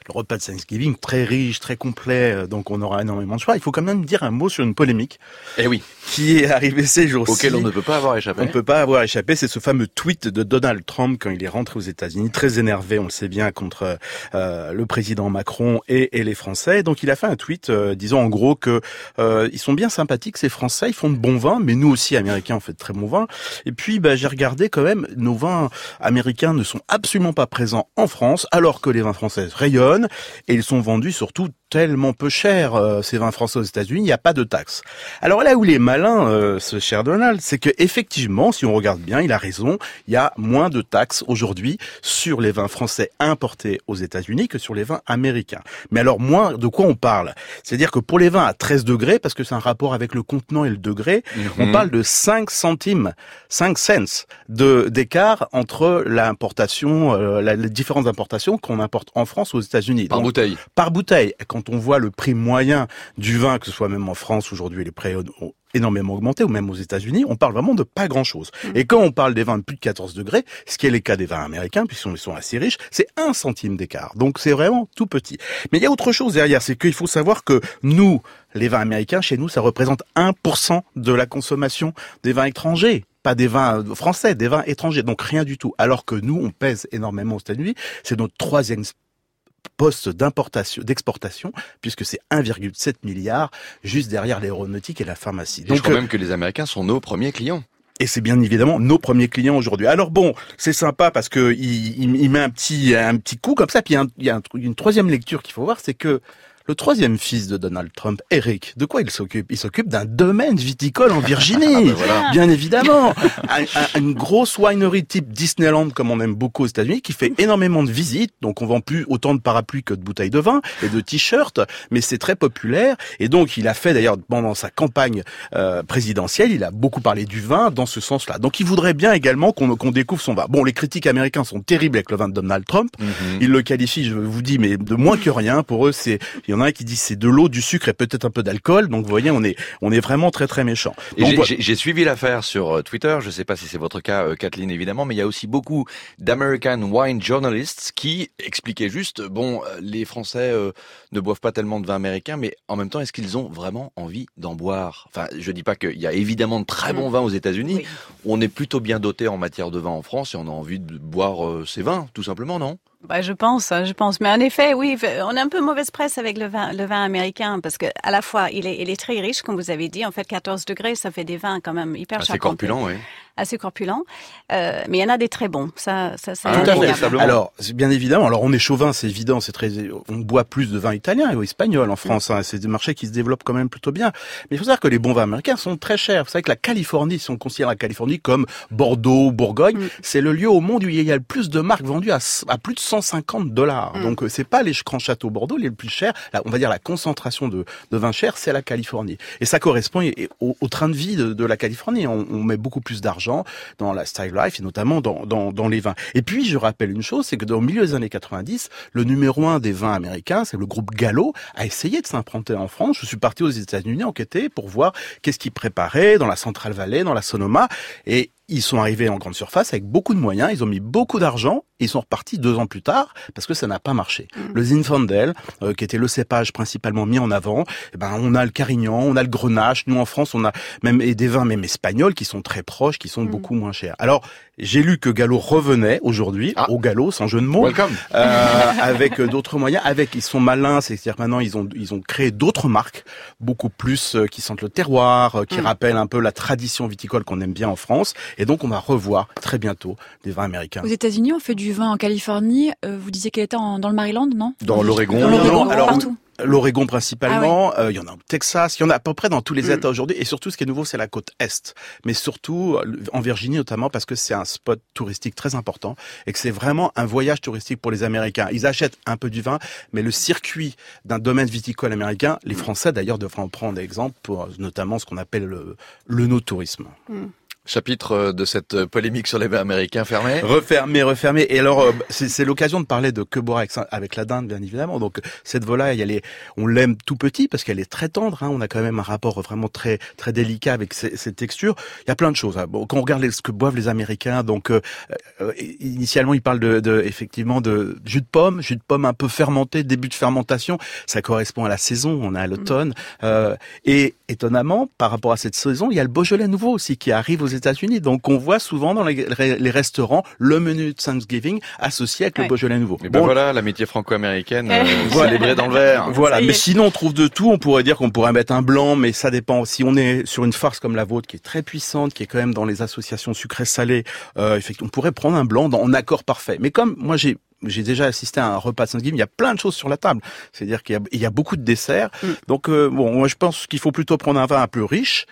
le repas de Thanksgiving, très riche, très complet, euh, donc on aura énormément de choix. Il faut quand même dire un mot sur une polémique Eh oui, qui est arrivée ces jours-ci. auquel on ne peut pas avoir échappé. On ne peut pas avoir échappé, c'est ce fameux tweet de Donald Trump quand il est rentré aux États-Unis, très énervé, on le sait bien, contre euh, le président Macron et, et les Français. Donc il a fait un tweet euh, disant en gros que euh, ils sont bien sympathiques ces Français, ils font de bons vins, mais nous aussi Américains on fait de très bons vins. Et puis bah, j'ai regardé quand même, nos vins américains ne sont absolument pas présents en France, alors que les vins français rayonnent et ils sont vendus surtout tellement peu cher euh, ces vins français aux États-Unis, il n'y a pas de taxe. Alors là où il est malin, euh, ce cher Donald, c'est que effectivement, si on regarde bien, il a raison, il y a moins de taxes aujourd'hui sur les vins français importés aux États-Unis que sur les vins américains. Mais alors moins, de quoi on parle? C'est-à-dire que pour les vins à 13 degrés, parce que c'est un rapport avec le contenant et le degré, on Mhm. parle de 5 centimes, 5 cents de d'écart entre l'importation, euh, la- les différentes importations qu'on importe en France aux États-Unis. Par Donc, bouteille. Par bouteille. Quand on voit le prix moyen du vin, que ce soit même en France aujourd'hui, les prix ont énormément augmenté, ou même aux États-Unis, on parle vraiment de pas grand-chose. Et quand on parle des vins de plus de 14 degrés, ce qui est le cas des vins américains, puisqu'ils sont assez riches, c'est un centime d'écart. Donc c'est vraiment tout petit. Mais il y a autre chose derrière, c'est qu'il faut savoir que nous, les vins américains, chez nous, ça représente 1% de la consommation des vins étrangers pas des vins euh, français, des vins étrangers, donc rien du tout. Alors que nous, on pèse énormément aux États-Unis, c'est notre troisième poste d'importation, d'exportation, puisque c'est 1,7 milliard, juste derrière l'aéronautique et la pharmacie. Et je crois euh, même que les Américains sont nos premiers clients. et c'est bien évidemment nos premiers clients aujourd'hui. Alors bon, c'est sympa parce que il, il- il met un petit un petit coup comme ça. Puis il y a, un- il y a un truc- une troisième lecture qu'il faut voir, c'est que le troisième fils de Donald Trump, Eric, de quoi il s'occupe? Il s'occupe d'un domaine viticole en Virginie, Ah ben voilà. bien évidemment. Un- un- une grosse winery type Disneyland, comme on aime beaucoup aux États-Unis, qui fait énormément de visites. Donc on vend plus autant de parapluies que de bouteilles de vin et de t-shirts, mais c'est très populaire. Et donc il a fait d'ailleurs pendant sa campagne euh, présidentielle, il a beaucoup parlé du vin dans ce sens-là. Donc il voudrait bien également qu'on découvre son vin. Bon, les critiques américains sont terribles avec le vin de Donald Trump. Mhm. Ils le qualifient, je vous dis, mais de moins que rien. Pour eux, c'est en a un qui dit c'est de l'eau, du sucre et peut-être un peu d'alcool. Donc vous voyez, on est on est vraiment très très méchant. J'ai- suivi l'affaire sur euh, Twitter. Je ne sais pas si c'est votre cas, euh, Kathleen, évidemment, mais il y a aussi beaucoup d'American wine journalists qui expliquaient juste, bon, euh, les Français euh, ne boivent pas tellement de vin américain, mais en même temps, est-ce qu'ils ont vraiment envie d'en boire? Enfin, je dis pas qu'il y a évidemment de très bons vins aux États-Unis. On est plutôt bien doté en matière de vin en France et on a envie de boire euh, ces vins, tout simplement, non? Bah, je pense, hein, je pense. Mais en effet, oui, on a un peu mauvaise presse avec le vin, le vin américain parce que à la fois, il est, il est très riche, comme vous avez dit. En fait, 14 degrés, ça fait des vins quand même hyper Assez charpentés. corpulent, oui. Assez corpulents. Euh, mais il y en a des très bons. Ça, ça, ça. Tout à fait. indéniable. Alors, bien évidemment. Alors, on est chauvin, c'est évident. C'est très. On boit plus de vin italien et espagnol en France. Hein, c'est des marchés qui se développent quand même plutôt bien. Mais il faut savoir que les bons vins américains sont très chers. Vous savez que la Californie, si on considère la Californie comme Bordeaux, Bourgogne, c'est le lieu au monde où il y a le plus de marques vendues à, à plus de 150 dollars. Mm. Donc, euh, c'est pas les grands châteaux Bordeaux les plus chers. Là, on va dire la concentration de, de vin cher, c'est la Californie. Et ça correspond au, au train de vie de, de la Californie. On, on met beaucoup plus d'argent dans la style life et notamment dans, dans, les vins. Et puis, je rappelle une chose, c'est que dans le milieu des années 90, le numéro un des vins américains, c'est le groupe Gallo, a essayé de s'implanter en France. Je suis parti aux États-Unis enquêter pour voir qu'est-ce qu'ils préparaient dans la Central Valley, dans la Sonoma. Et ils sont arrivés en grande surface avec beaucoup de moyens, ils ont mis beaucoup d'argent et ils sont repartis deux ans plus tard parce que ça n'a pas marché. Le Zinfandel, euh, qui était le cépage principalement mis en avant, eh ben on a le Carignan, on a le Grenache. Nous en France, on a même et des vins même espagnols qui sont très proches, qui sont beaucoup moins chers. Alors j'ai lu que Gallo revenait aujourd'hui au Gallo, sans jeu de mots, Welcome. euh, avec d'autres moyens. Avec ils sont malins, c'est-à-dire maintenant ils ont ils ont créé d'autres marques beaucoup plus euh, qui sentent le terroir, euh, qui Mm. rappellent un peu la tradition viticole qu'on aime bien en France. Et donc on va revoir très bientôt des vins américains. Aux États-Unis, on fait du vin en Californie. Euh, vous disiez qu'elle était en- dans le Maryland, non? Dans l'Oregon, Dans l'Oregon, alors partout. l'Oregon principalement, euh, il y en a au Texas, il y en a à peu près dans tous les États aujourd'hui, et surtout ce qui est nouveau, c'est la côte est, mais surtout euh, en Virginie notamment parce que c'est un spot touristique très important et que c'est vraiment un voyage touristique pour les Américains. Ils achètent un peu du vin, mais le circuit d'un domaine viticole américain, les Français d'ailleurs devraient en prendre exemple pour euh, notamment ce qu'on appelle le, le no-tourisme. Chapitre euh, de cette euh, polémique sur les vins américains fermé. Refermé, refermé. Et alors, euh, c'est c'est l'occasion de parler de que boire avec, avec la dinde, bien évidemment. Donc, cette volaille, elle est, on l'aime tout petit parce qu'elle est très tendre. Hein. On a quand même un rapport vraiment très, très délicat avec ces, ces textures. Il y a plein de choses. hein. Bon, quand on regarde les- ce que boivent les Américains, donc euh, euh, initialement, ils parlent de, de, effectivement de jus de pomme, jus de pomme un peu fermenté, début de fermentation. Ça correspond à la saison. On est à l'automne. Euh, et étonnamment, par rapport à cette saison, il y a le Beaujolais nouveau aussi qui arrive aux États-Unis. Donc, on voit souvent dans les, les restaurants le menu de Thanksgiving associé avec le. Beaujolais nouveau. Et ben voilà, l'amitié franco-américaine euh, Voilà. célébrée dans le verre. Voilà, mais sinon on trouve de tout. On pourrait dire qu'on pourrait mettre un blanc, mais ça dépend. Si on est sur une farce comme la vôtre, qui est très puissante, qui est quand même dans les associations sucré-salé, euh, effectivement, on pourrait prendre un blanc dans, en accord parfait. Mais comme moi j'ai j'ai déjà assisté à un repas de Thanksgiving, il y a plein de choses sur la table. C'est-à-dire qu'il y a, il y a beaucoup de desserts. Donc euh, bon, moi je pense qu'il faut plutôt prendre un vin un peu riche,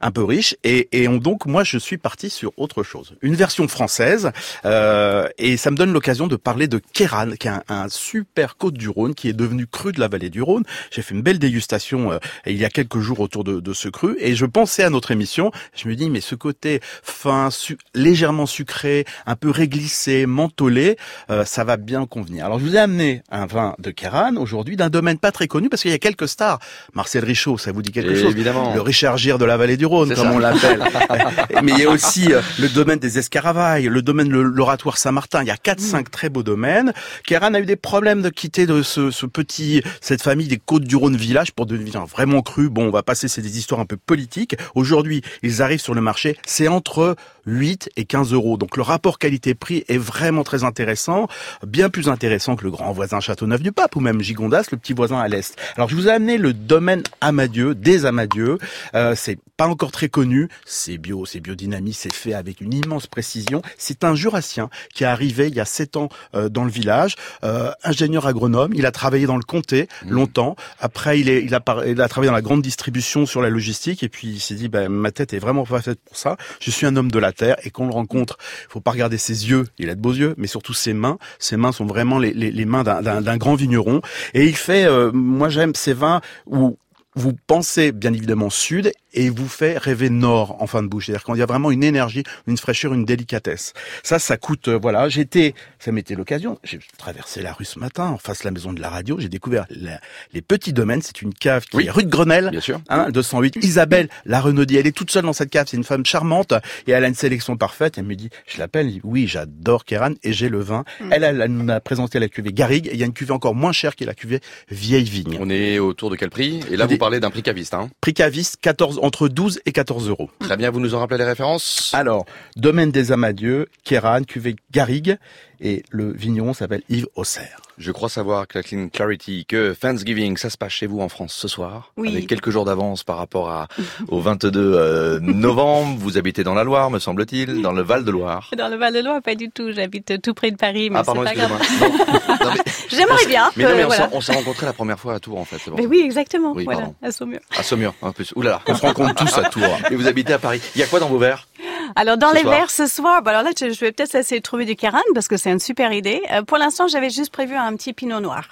un peu riche. Et, et on, donc, moi, je suis parti sur autre chose. Une version française. Euh, et ça me donne l'occasion de parler de Kéran, qui est un, un super côte du Rhône, qui est devenu cru de la vallée du Rhône. J'ai fait une belle dégustation euh, il y a quelques jours autour de, de, ce cru. Et je pensais à notre émission. Je me dis, mais ce côté fin, su légèrement sucré, un peu réglissé, mentholé, euh, ça va bien convenir. Alors, je vous ai amené un vin de Kéran aujourd'hui, d'un domaine pas très connu, parce qu'il y a quelques stars. Marcel Richaud, ça vous dit quelque Et chose? évidemment. Le Richard Gere de la vallée du Rhône, comme ça. on l'appelle. Mais il y a aussi euh, le domaine des Escaravailles, le domaine de l'oratoire Saint-Martin. Il y a quatre, cinq très beaux domaines. Kéran a eu des problèmes de quitter de ce, ce petit, cette famille des Côtes du Rhône village pour devenir vraiment cru. Bon, on va passer, c'est des histoires un peu politiques. Aujourd'hui, ils arrivent sur le marché. C'est entre 8 et 15 euros. Donc le rapport qualité-prix est vraiment très intéressant, bien plus intéressant que le grand voisin Châteauneuf-du-Pape ou même Gigondas, le petit voisin à l'est. Alors je vous ai amené le domaine Amadieu, des Amadieux. Euh, c'est pas encore très connu, c'est bio, c'est biodynamie, c'est fait avec une immense précision. C'est un jurassien qui est arrivé il y a 7 ans euh, dans le village, euh, ingénieur agronome, il a travaillé dans le comté longtemps. Après il, est, il, a, il a travaillé dans la grande distribution sur la logistique et puis il s'est dit ben, ma tête est vraiment pas faite pour ça. Je suis un homme de la terre et qu'on le rencontre, faut pas regarder ses yeux, il a de beaux yeux, mais surtout ses mains. Ses mains sont vraiment les, les, les mains d'un grand vigneron et il fait, euh, moi j'aime ces vins où vous pensez bien évidemment sud et vous fait rêver nord en fin de bouche. C'est-à-dire qu'il y a vraiment une énergie, une fraîcheur, une délicatesse. Ça, ça coûte, euh, voilà, j'étais, ça m'était l'occasion. J'ai traversé la rue ce matin, en face de la maison de la radio, j'ai découvert la- les petits domaines. C'est une cave qui Oui. est rue de Grenelle. Bien sûr. Hein, 208. Isabelle, la Renaudier, elle est toute seule dans cette cave. C'est une femme charmante et elle a une sélection parfaite. Elle me dit, je l'appelle, elle oui, j'adore Kéran et j'ai le vin. Elle, elle, elle nous a présenté la cuvée Garrigue et il y a une cuvée encore moins chère qui est la cuvée Vieille Vigne. On est autour de quel prix? Et là, vous parlez d'un prix caviste. Hein? Prix caviste, 14, entre 12 et 14 euros. Très bien, vous nous en rappelez les références Alors, domaine des Amadieux, Kéran, cuvée Garrigue et le vigneron s'appelle Yves Auxerre. Je crois savoir, Kathleen Clarity, que Thanksgiving, ça se passe chez vous en France ce soir, Oui. avec quelques jours d'avance par rapport à, au 22 euh, novembre. Vous habitez dans la Loire, me semble-t-il, dans le Val-de-Loire. Dans le Val-de-Loire, pas du tout. J'habite tout près de Paris, mais Ah, pardon, c'est pas excusez-moi. grave. Non, non, mais, J'aimerais bien. mais non, euh, mais on voilà. s'est- on s'est rencontrés la première fois à Tours, en fait. Mais oui, exactement. Oui, voilà, pardon. à Saumur. À Saumur, en plus. Ouh là là. On se rencontre tous à Tours. Et vous habitez à Paris. Il y a quoi dans vos verres? Alors dans Ce les soir. verres ce soir, bah alors là je vais peut-être essayer de trouver du Caran parce que c'est une super idée. Euh, pour l'instant, j'avais juste prévu un petit Pinot Noir.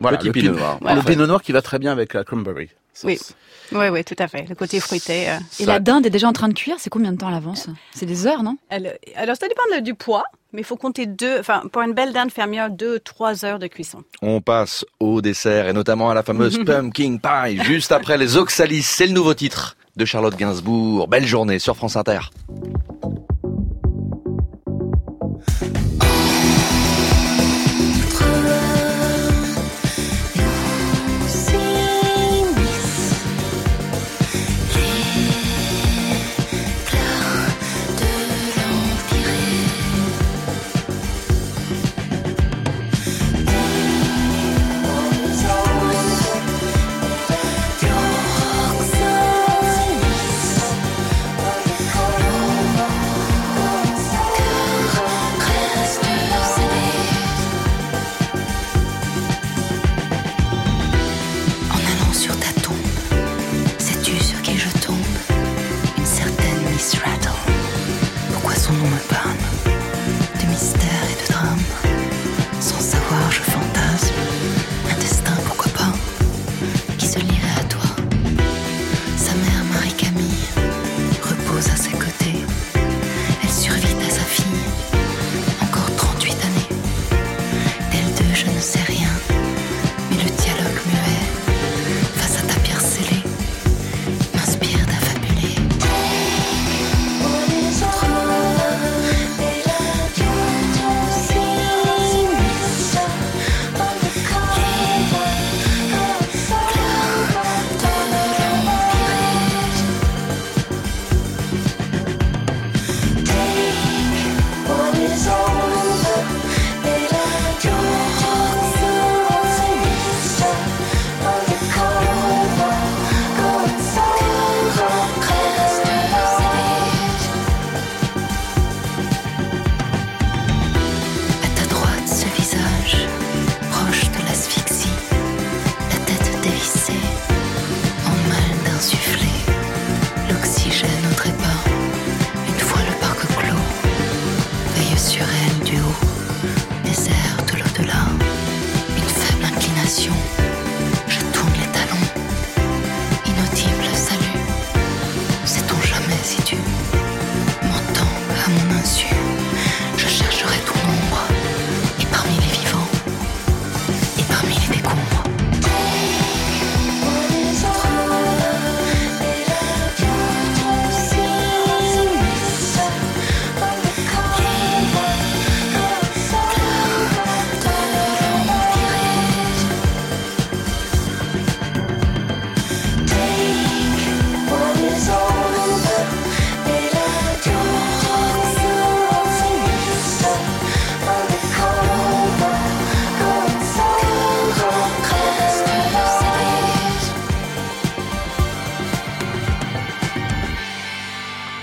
Voilà, Petit le pinot pin- noir. Le pinot noir qui va très bien avec la cranberry. Oui. Oui, oui, tout à fait. Le côté fruité. euh. Et Ça- la dinde est déjà en train de cuire, c'est combien de temps à l'avance? C'est des heures, non? Alors, alors, ça dépend du poids, mais il faut compter deux. Enfin, pour une belle dinde fermière, deux, trois heures de cuisson. On passe au dessert et notamment à la fameuse pumpkin pie juste après les Oxalis. C'est le nouveau titre de Charlotte Gainsbourg. Belle journée sur France Inter.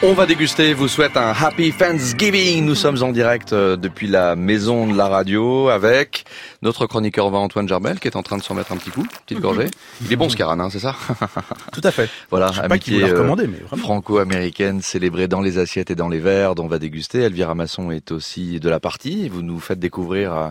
On va déguster, vous souhaite un Happy Thanksgiving. Nous sommes en direct euh, depuis la maison de la radio avec notre chroniqueur vin Antoine Gerbel qui est en train de s'en mettre un petit coup, petite gorgée. Il est bon ce Caran, hein, c'est ça Tout à fait. Voilà, Je sais pas qui vous l'a amitié, euh, recommandé, mais vraiment. franco-américaine célébrée dans les assiettes et dans les verres dont on va déguster. Elvira Masson est aussi de la partie. Vous nous faites découvrir euh,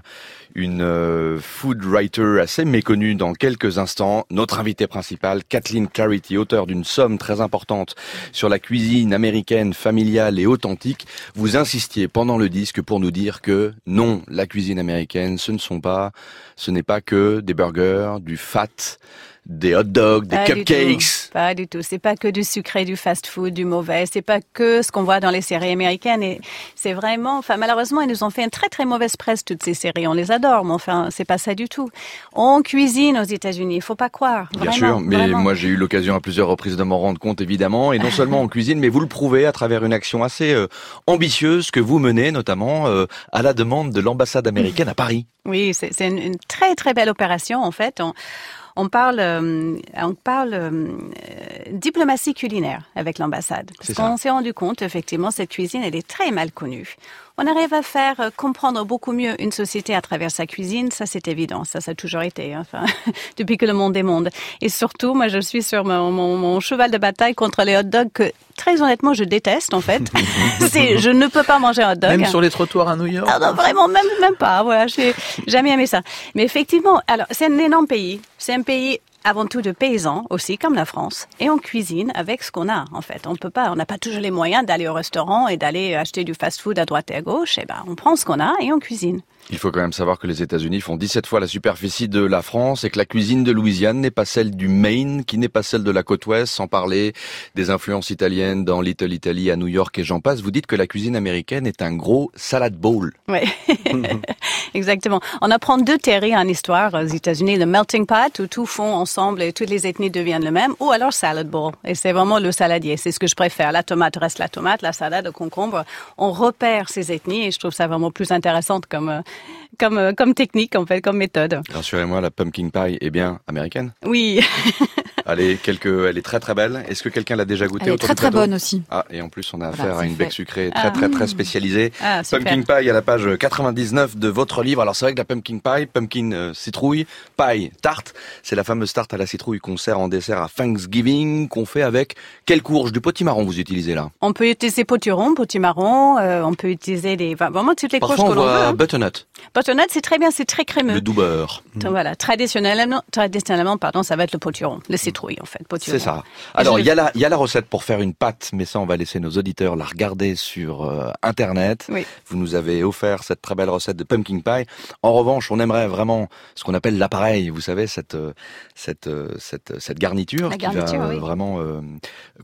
une euh, food writer assez méconnue dans quelques instants. Notre invitée principale, Kathleen Clarity, auteure d'une somme très importante sur la cuisine américaine, familiale et authentique. Vous insistiez pendant le disque pour nous dire que non, la cuisine américaine, ce ne sont pas, ce n'est pas que des burgers, du fat, des hot dogs, des Pas cupcakes. Pas du tout. C'est pas que du sucré, du fast-food, du mauvais. C'est pas que ce qu'on voit dans les séries américaines. Et c'est vraiment, enfin, malheureusement, ils nous ont fait une très très mauvaise presse toutes ces séries. On les adore, mais enfin, c'est pas ça du tout. On cuisine aux États-Unis. Il faut pas croire. Bien Vraiment, sûr, mais vraiment. moi j'ai eu l'occasion à plusieurs reprises de m'en rendre compte évidemment, et non seulement en cuisine, mais vous le prouvez à travers une action assez euh, ambitieuse que vous menez, notamment euh, à la demande de l'ambassade américaine à Paris. Oui, c'est c'est une, une très très belle opération en fait. On, on parle, euh, on parle euh, diplomatie culinaire avec l'ambassade. Parce qu'on s'est rendu compte, effectivement, cette cuisine, elle est très mal connue. On arrive à faire euh, comprendre beaucoup mieux une société à travers sa cuisine, ça c'est évident, ça ça a toujours été, hein, enfin, depuis que le monde est monde. Et surtout, moi je suis sur mon, mon, mon cheval de bataille contre les hot dogs que très honnêtement je déteste en fait. c'est, je ne peux pas manger un hot dog. Même sur les trottoirs à New York. Ah non, vraiment, même, même pas. Voilà, j'ai jamais aimé ça. Mais effectivement, alors, c'est un énorme pays. C'est un pays avant tout de paysans aussi, comme la France. Et on cuisine avec ce qu'on a, en fait. On peut pas, on n'a pas toujours les moyens d'aller au restaurant et d'aller acheter du fast-food à droite et à gauche. Et ben, on prend ce qu'on a et on cuisine. Il faut quand même savoir que les États-Unis font 17 fois la superficie de la France et que la cuisine de Louisiane n'est pas celle du Maine, qui n'est pas celle de la côte ouest, sans parler des influences italiennes dans Little Italy à New York et j'en passe. Vous dites que la cuisine américaine est un gros salad bowl. Oui, exactement. On apprend deux théories en histoire aux États-Unis, le melting pot, où tout fond ensemble et toutes les ethnies deviennent le même, ou alors salad bowl. Et c'est vraiment le saladier. C'est ce que je préfère. La tomate reste la tomate, la salade, le concombre. On repère ces ethnies et je trouve ça vraiment plus intéressant comme, euh, comme, euh, comme technique, en fait, comme méthode. Rassurez-moi, la pumpkin pie est bien américaine. Oui. Allez, quelques, elle est très très belle. Est-ce que quelqu'un l'a déjà goûté Elle est très très bonne aussi. Ah, et en plus, on a Voilà, affaire à une bec sucrée très Ah. très très spécialisée. Ah. Pumpkin pie à la page 99 de votre livre. Alors c'est vrai que la pumpkin pie, pumpkin euh, citrouille, pie, tarte, c'est la fameuse tarte à la citrouille qu'on sert en dessert à Thanksgiving, qu'on fait avec quelle courge? Du potimarron vous utilisez là? On peut utiliser potiron, potimarron, euh, on peut utiliser des, enfin, vraiment toutes les courges Parfois que on l'on veut. hein. butternut, Butternut, c'est très bien, c'est très crémeux. le doux beurre. Donc, Voilà, traditionnellement, traditionnellement, pardon, ça va être le potiron, le en fait. C'est ça. Alors je il y a la y a la recette pour faire une pâte, mais ça on va laisser nos auditeurs la regarder sur euh, internet. Oui. Vous nous avez offert cette très belle recette de pumpkin pie. En revanche, on aimerait vraiment ce qu'on appelle l'appareil, vous savez cette euh, cette euh, cette cette garniture La qui va garniture, euh, oui. vraiment euh,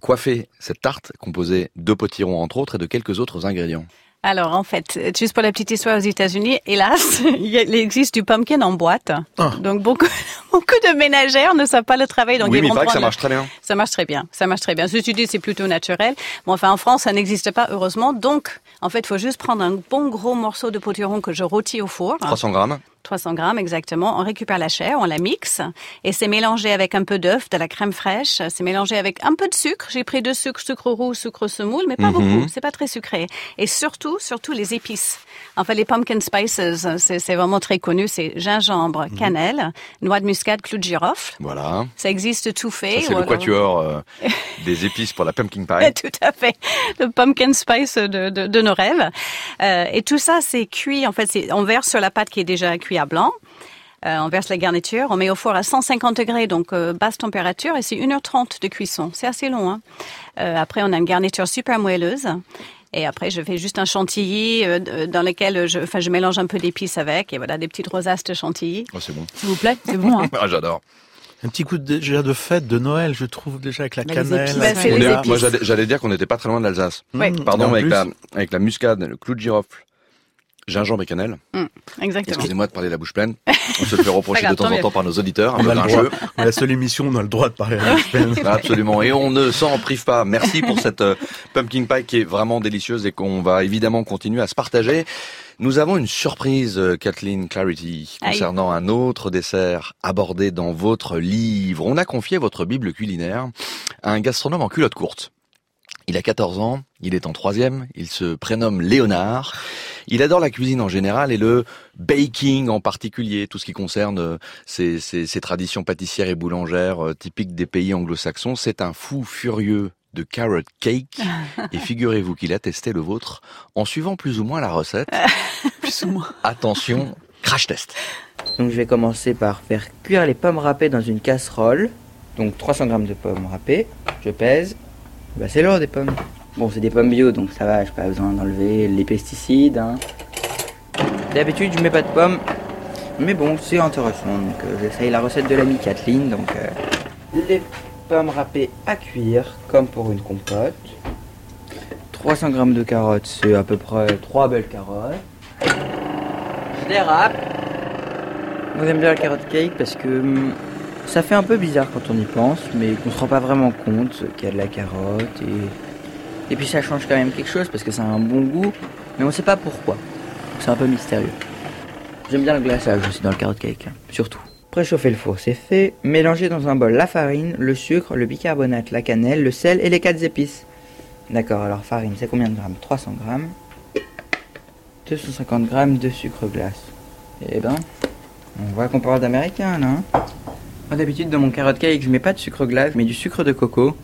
coiffer cette tarte composée de potirons entre autres et de quelques autres ingrédients. Alors, en fait, juste pour la petite histoire aux États-Unis, hélas, il existe du pumpkin en boîte. Ah. Donc, beaucoup, beaucoup de ménagères ne savent pas le travail. Donc, oui, ils mais vont que ça marche très bien. Ça marche très bien. Ça marche très bien. Ceci dit, c'est plutôt naturel. Bon, enfin, en France, ça n'existe pas, heureusement. Donc, en fait, il faut juste prendre un bon gros morceau de potiron que je rôtis au four. 300 grammes. 300 grammes exactement. On récupère la chair, on la mixe et c'est mélangé avec un peu d'œuf, de la crème fraîche. C'est mélangé avec un peu de sucre. J'ai pris de sucre, sucre roux, sucre semoule, mais pas Mhm. beaucoup. C'est pas très sucré. Et surtout, surtout les épices. Enfin, les pumpkin spices, c'est vraiment très connu. C'est gingembre, Mhm. cannelle, noix de muscade, clou de girofle. Voilà. Ça existe tout fait. C'est le quatuor euh, des épices pour la pumpkin pie. Tout à fait. Le pumpkin spice de, de, de nos rêves. Euh, et tout ça, c'est cuit. En fait, on verse sur la pâte qui est déjà cuite à blanc. Euh, on verse la garniture, on met au four à 150 degrés, donc euh, basse température, et c'est 1h30 de cuisson. C'est assez long. Hein. Euh, après, on a une garniture super moelleuse. Et après, je fais juste un chantilly euh, dans lequel je, enfin, je mélange un peu d'épices avec, et voilà, des petites rosaces de chantilly. Oh, c'est bon. S'il vous plaît, c'est bon. Hein. Ah, j'adore. Un petit coup de, déjà de fête, de Noël, je trouve déjà avec la les cannelle. épices, les est- épices. moi, j'allais dire qu'on n'était pas très loin de l'Alsace. Oui. Pardon, avec la, avec la muscade, le clou de girofle, gingembre et cannelle. Exactement. Excusez-moi de parler la bouche pleine. On se le fait reprocher grave, de temps en mieux. temps par nos auditeurs, un on peu a le grincheux. droit. On est la seule émission on a le droit de parler à la semaine. Absolument. Et on ne s'en prive pas. Merci pour cette euh, pumpkin pie qui est vraiment délicieuse et qu'on va évidemment continuer à se partager. Nous avons une surprise, euh, Kathleen Clarity, Aïe. concernant un autre dessert abordé dans votre livre. On a confié votre Bible culinaire à un gastronome en culotte courte. Il a 14 ans, il est en troisième, il se prénomme Léonard. Il adore la cuisine en général et le baking en particulier, tout ce qui concerne euh, ces, ces- ces traditions pâtissières et boulangères euh, typiques des pays anglo-saxons. C'est un fou furieux de carrot cake et figurez-vous qu'il a testé le vôtre en suivant plus ou moins la recette. Plus ou moins. Attention, crash test. Donc je vais commencer par faire cuire les pommes râpées dans une casserole. Donc 300 grammes de pommes râpées. Je pèse. Bah c'est lourd des pommes. Bon c'est des pommes bio donc ça va, j'ai pas besoin d'enlever les pesticides. hein. D'habitude je mets pas de pommes. Mais bon c'est intéressant donc euh, j'essaye la recette de l'amie Kathleen. Donc euh, les pommes râpées à cuire comme pour une compote. 300 grammes de carottes c'est à peu près 3 belles carottes. Je les râpe. Moi j'aime bien la carotte cake parce que hum, ça fait un peu bizarre quand on y pense, mais qu'on se rend pas vraiment compte qu'il y a de la carotte et et puis ça change quand même quelque chose parce que ça a un bon goût, mais on sait pas pourquoi. C'est un peu mystérieux. J'aime bien le glaçage aussi dans le carotte cake, surtout. Préchauffer le four, c'est fait. Mélanger dans un bol la farine, le sucre, le bicarbonate, la cannelle, le sel et les quatre épices. D'accord, alors farine, c'est combien de grammes? 300 grammes. 250 grammes de sucre glace. Eh ben, on voit qu'on parle d'américain là. hein. D'habitude dans mon carrot cake je mets pas de sucre glace mais du sucre de coco.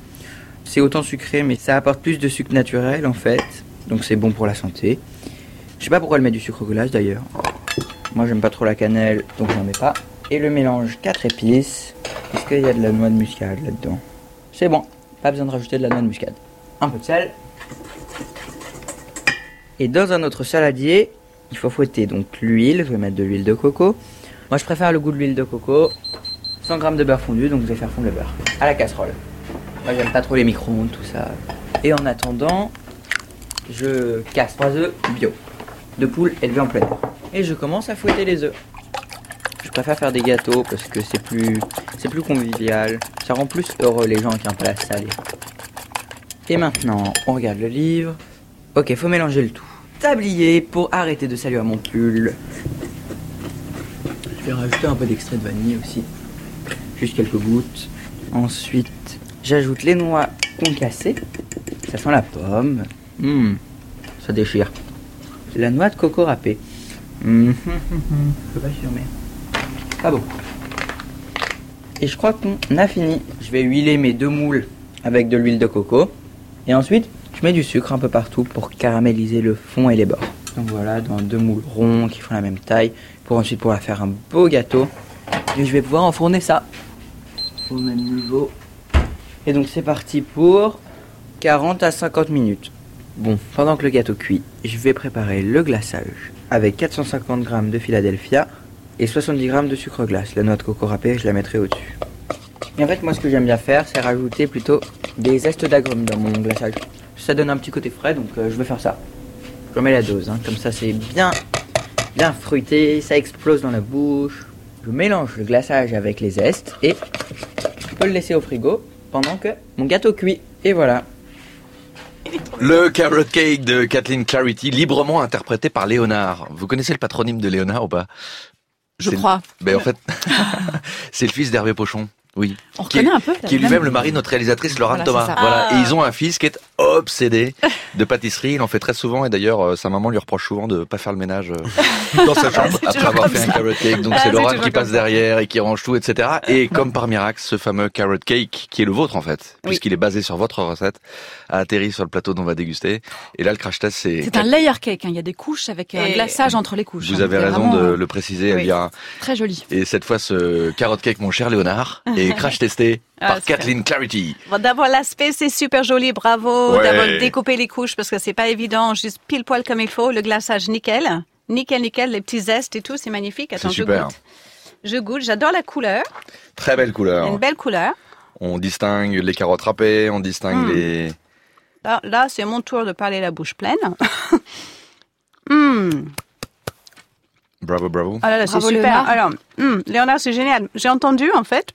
C'est autant sucré mais ça apporte plus de sucre naturel en fait. Donc c'est bon pour la santé. Je sais pas pourquoi elle met du sucre glace d'ailleurs. Moi j'aime pas trop la cannelle donc j'en mets pas. Et le mélange 4 épices. Est-ce qu'il y a de la noix de muscade là-dedans? C'est bon, pas besoin de rajouter de la noix de muscade. Un peu de sel. Et dans un autre saladier, il faut fouetter donc l'huile, je vais mettre de l'huile de coco. Moi je préfère le goût de l'huile de coco. 100 g de beurre fondu, donc je vais faire fondre le beurre. À la casserole. Moi j'aime pas trop les micro-ondes, tout ça. Et en attendant, je casse 3 œufs bio. De poule élevés en plein air. Et je commence à fouetter les œufs. Je préfère faire des gâteaux parce que c'est plus, c'est plus convivial. Ça rend plus heureux les gens qui ont un plat salé. Et maintenant, on regarde le livre. Ok, faut mélanger le tout. Tablier pour arrêter de salir mon pull. Je vais rajouter un peu d'extrait de vanille aussi. Juste quelques gouttes. Ensuite, j'ajoute les noix concassées. Ça sent la pomme. Hum, ça déchire. La noix de coco râpée. Hum, hum, Je peux pas mais pas beaucoup. Et je crois qu'on a fini. Je vais huiler mes deux moules avec de l'huile de coco. Et ensuite, je mets du sucre un peu partout pour caraméliser le fond et les bords. Donc voilà, dans deux moules ronds qui font la même taille, pour ensuite pouvoir faire un beau gâteau. Et je vais pouvoir enfourner ça au même niveau. Et donc c'est parti pour 40 à 50 minutes. Bon, pendant que le gâteau cuit, je vais préparer le glaçage avec 450 g de Philadelphia et 70 g de sucre glace. La noix de coco râpée, je la mettrai au-dessus. Et en fait, moi, ce que j'aime bien faire, c'est rajouter plutôt des zestes d'agrumes dans mon glaçage. Ça donne un petit côté frais, donc euh, je vais faire ça. Je mets la dose, hein, comme ça c'est bien, bien fruité, ça explose dans la bouche. Je mélange le glaçage avec les zestes et je peux le laisser au frigo pendant que mon gâteau cuit. Et voilà. Le carrot cake de Kathleen Clarity, librement interprété par Léonard. Vous connaissez le patronyme de Léonard ou pas? Je crois. Ben en fait, c'est le fils d'Hervé Pochon. Oui. On Qui est- reconnaît un peu. Qui est lui-même le mari de notre réalisatrice Laurent Voilà, Thomas. Voilà. Ah. Et ils ont un fils qui est obsédé de pâtisserie. Il en fait très souvent et d'ailleurs euh, sa maman lui reproche souvent de pas faire le ménage euh, dans sa chambre après avoir fait un carrot cake. Donc Ah, c'est Laurent qui passe derrière et qui range tout, etc. Et comme par miracle, ce fameux carrot cake qui est le vôtre en fait, Oui. puisqu'il est basé sur votre recette, a atterri sur le plateau dont on va déguster. Et là le crash test c'est. C'est un layer cake. hein. Il y a des couches avec un glaçage entre les couches. Vous hein. avez raison vraiment, de euh, le préciser, Oui. Elvira. Très joli. Et cette fois, ce carrot cake, mon cher Léonard, est crash testé Ah, par. Kathleen Clarity. Bon, D'avoir l'aspect, c'est super joli, bravo. Ouais. D'avoir découpé les couches parce que c'est pas évident, juste pile poil comme il faut. Le glaçage, nickel. Nickel, nickel, les petits zestes et tout, c'est magnifique. Attends, je goûte. Je goûte, j'adore la couleur. Très belle couleur. Une belle couleur. On distingue les carottes râpées, on distingue Mm. les... Là, là, c'est mon tour de parler la bouche pleine. Hum, Bravo, bravo. Ah là là, c'est Bravo, super. Léonard. Alors, hum, Léonard, c'est génial. J'ai entendu, en fait,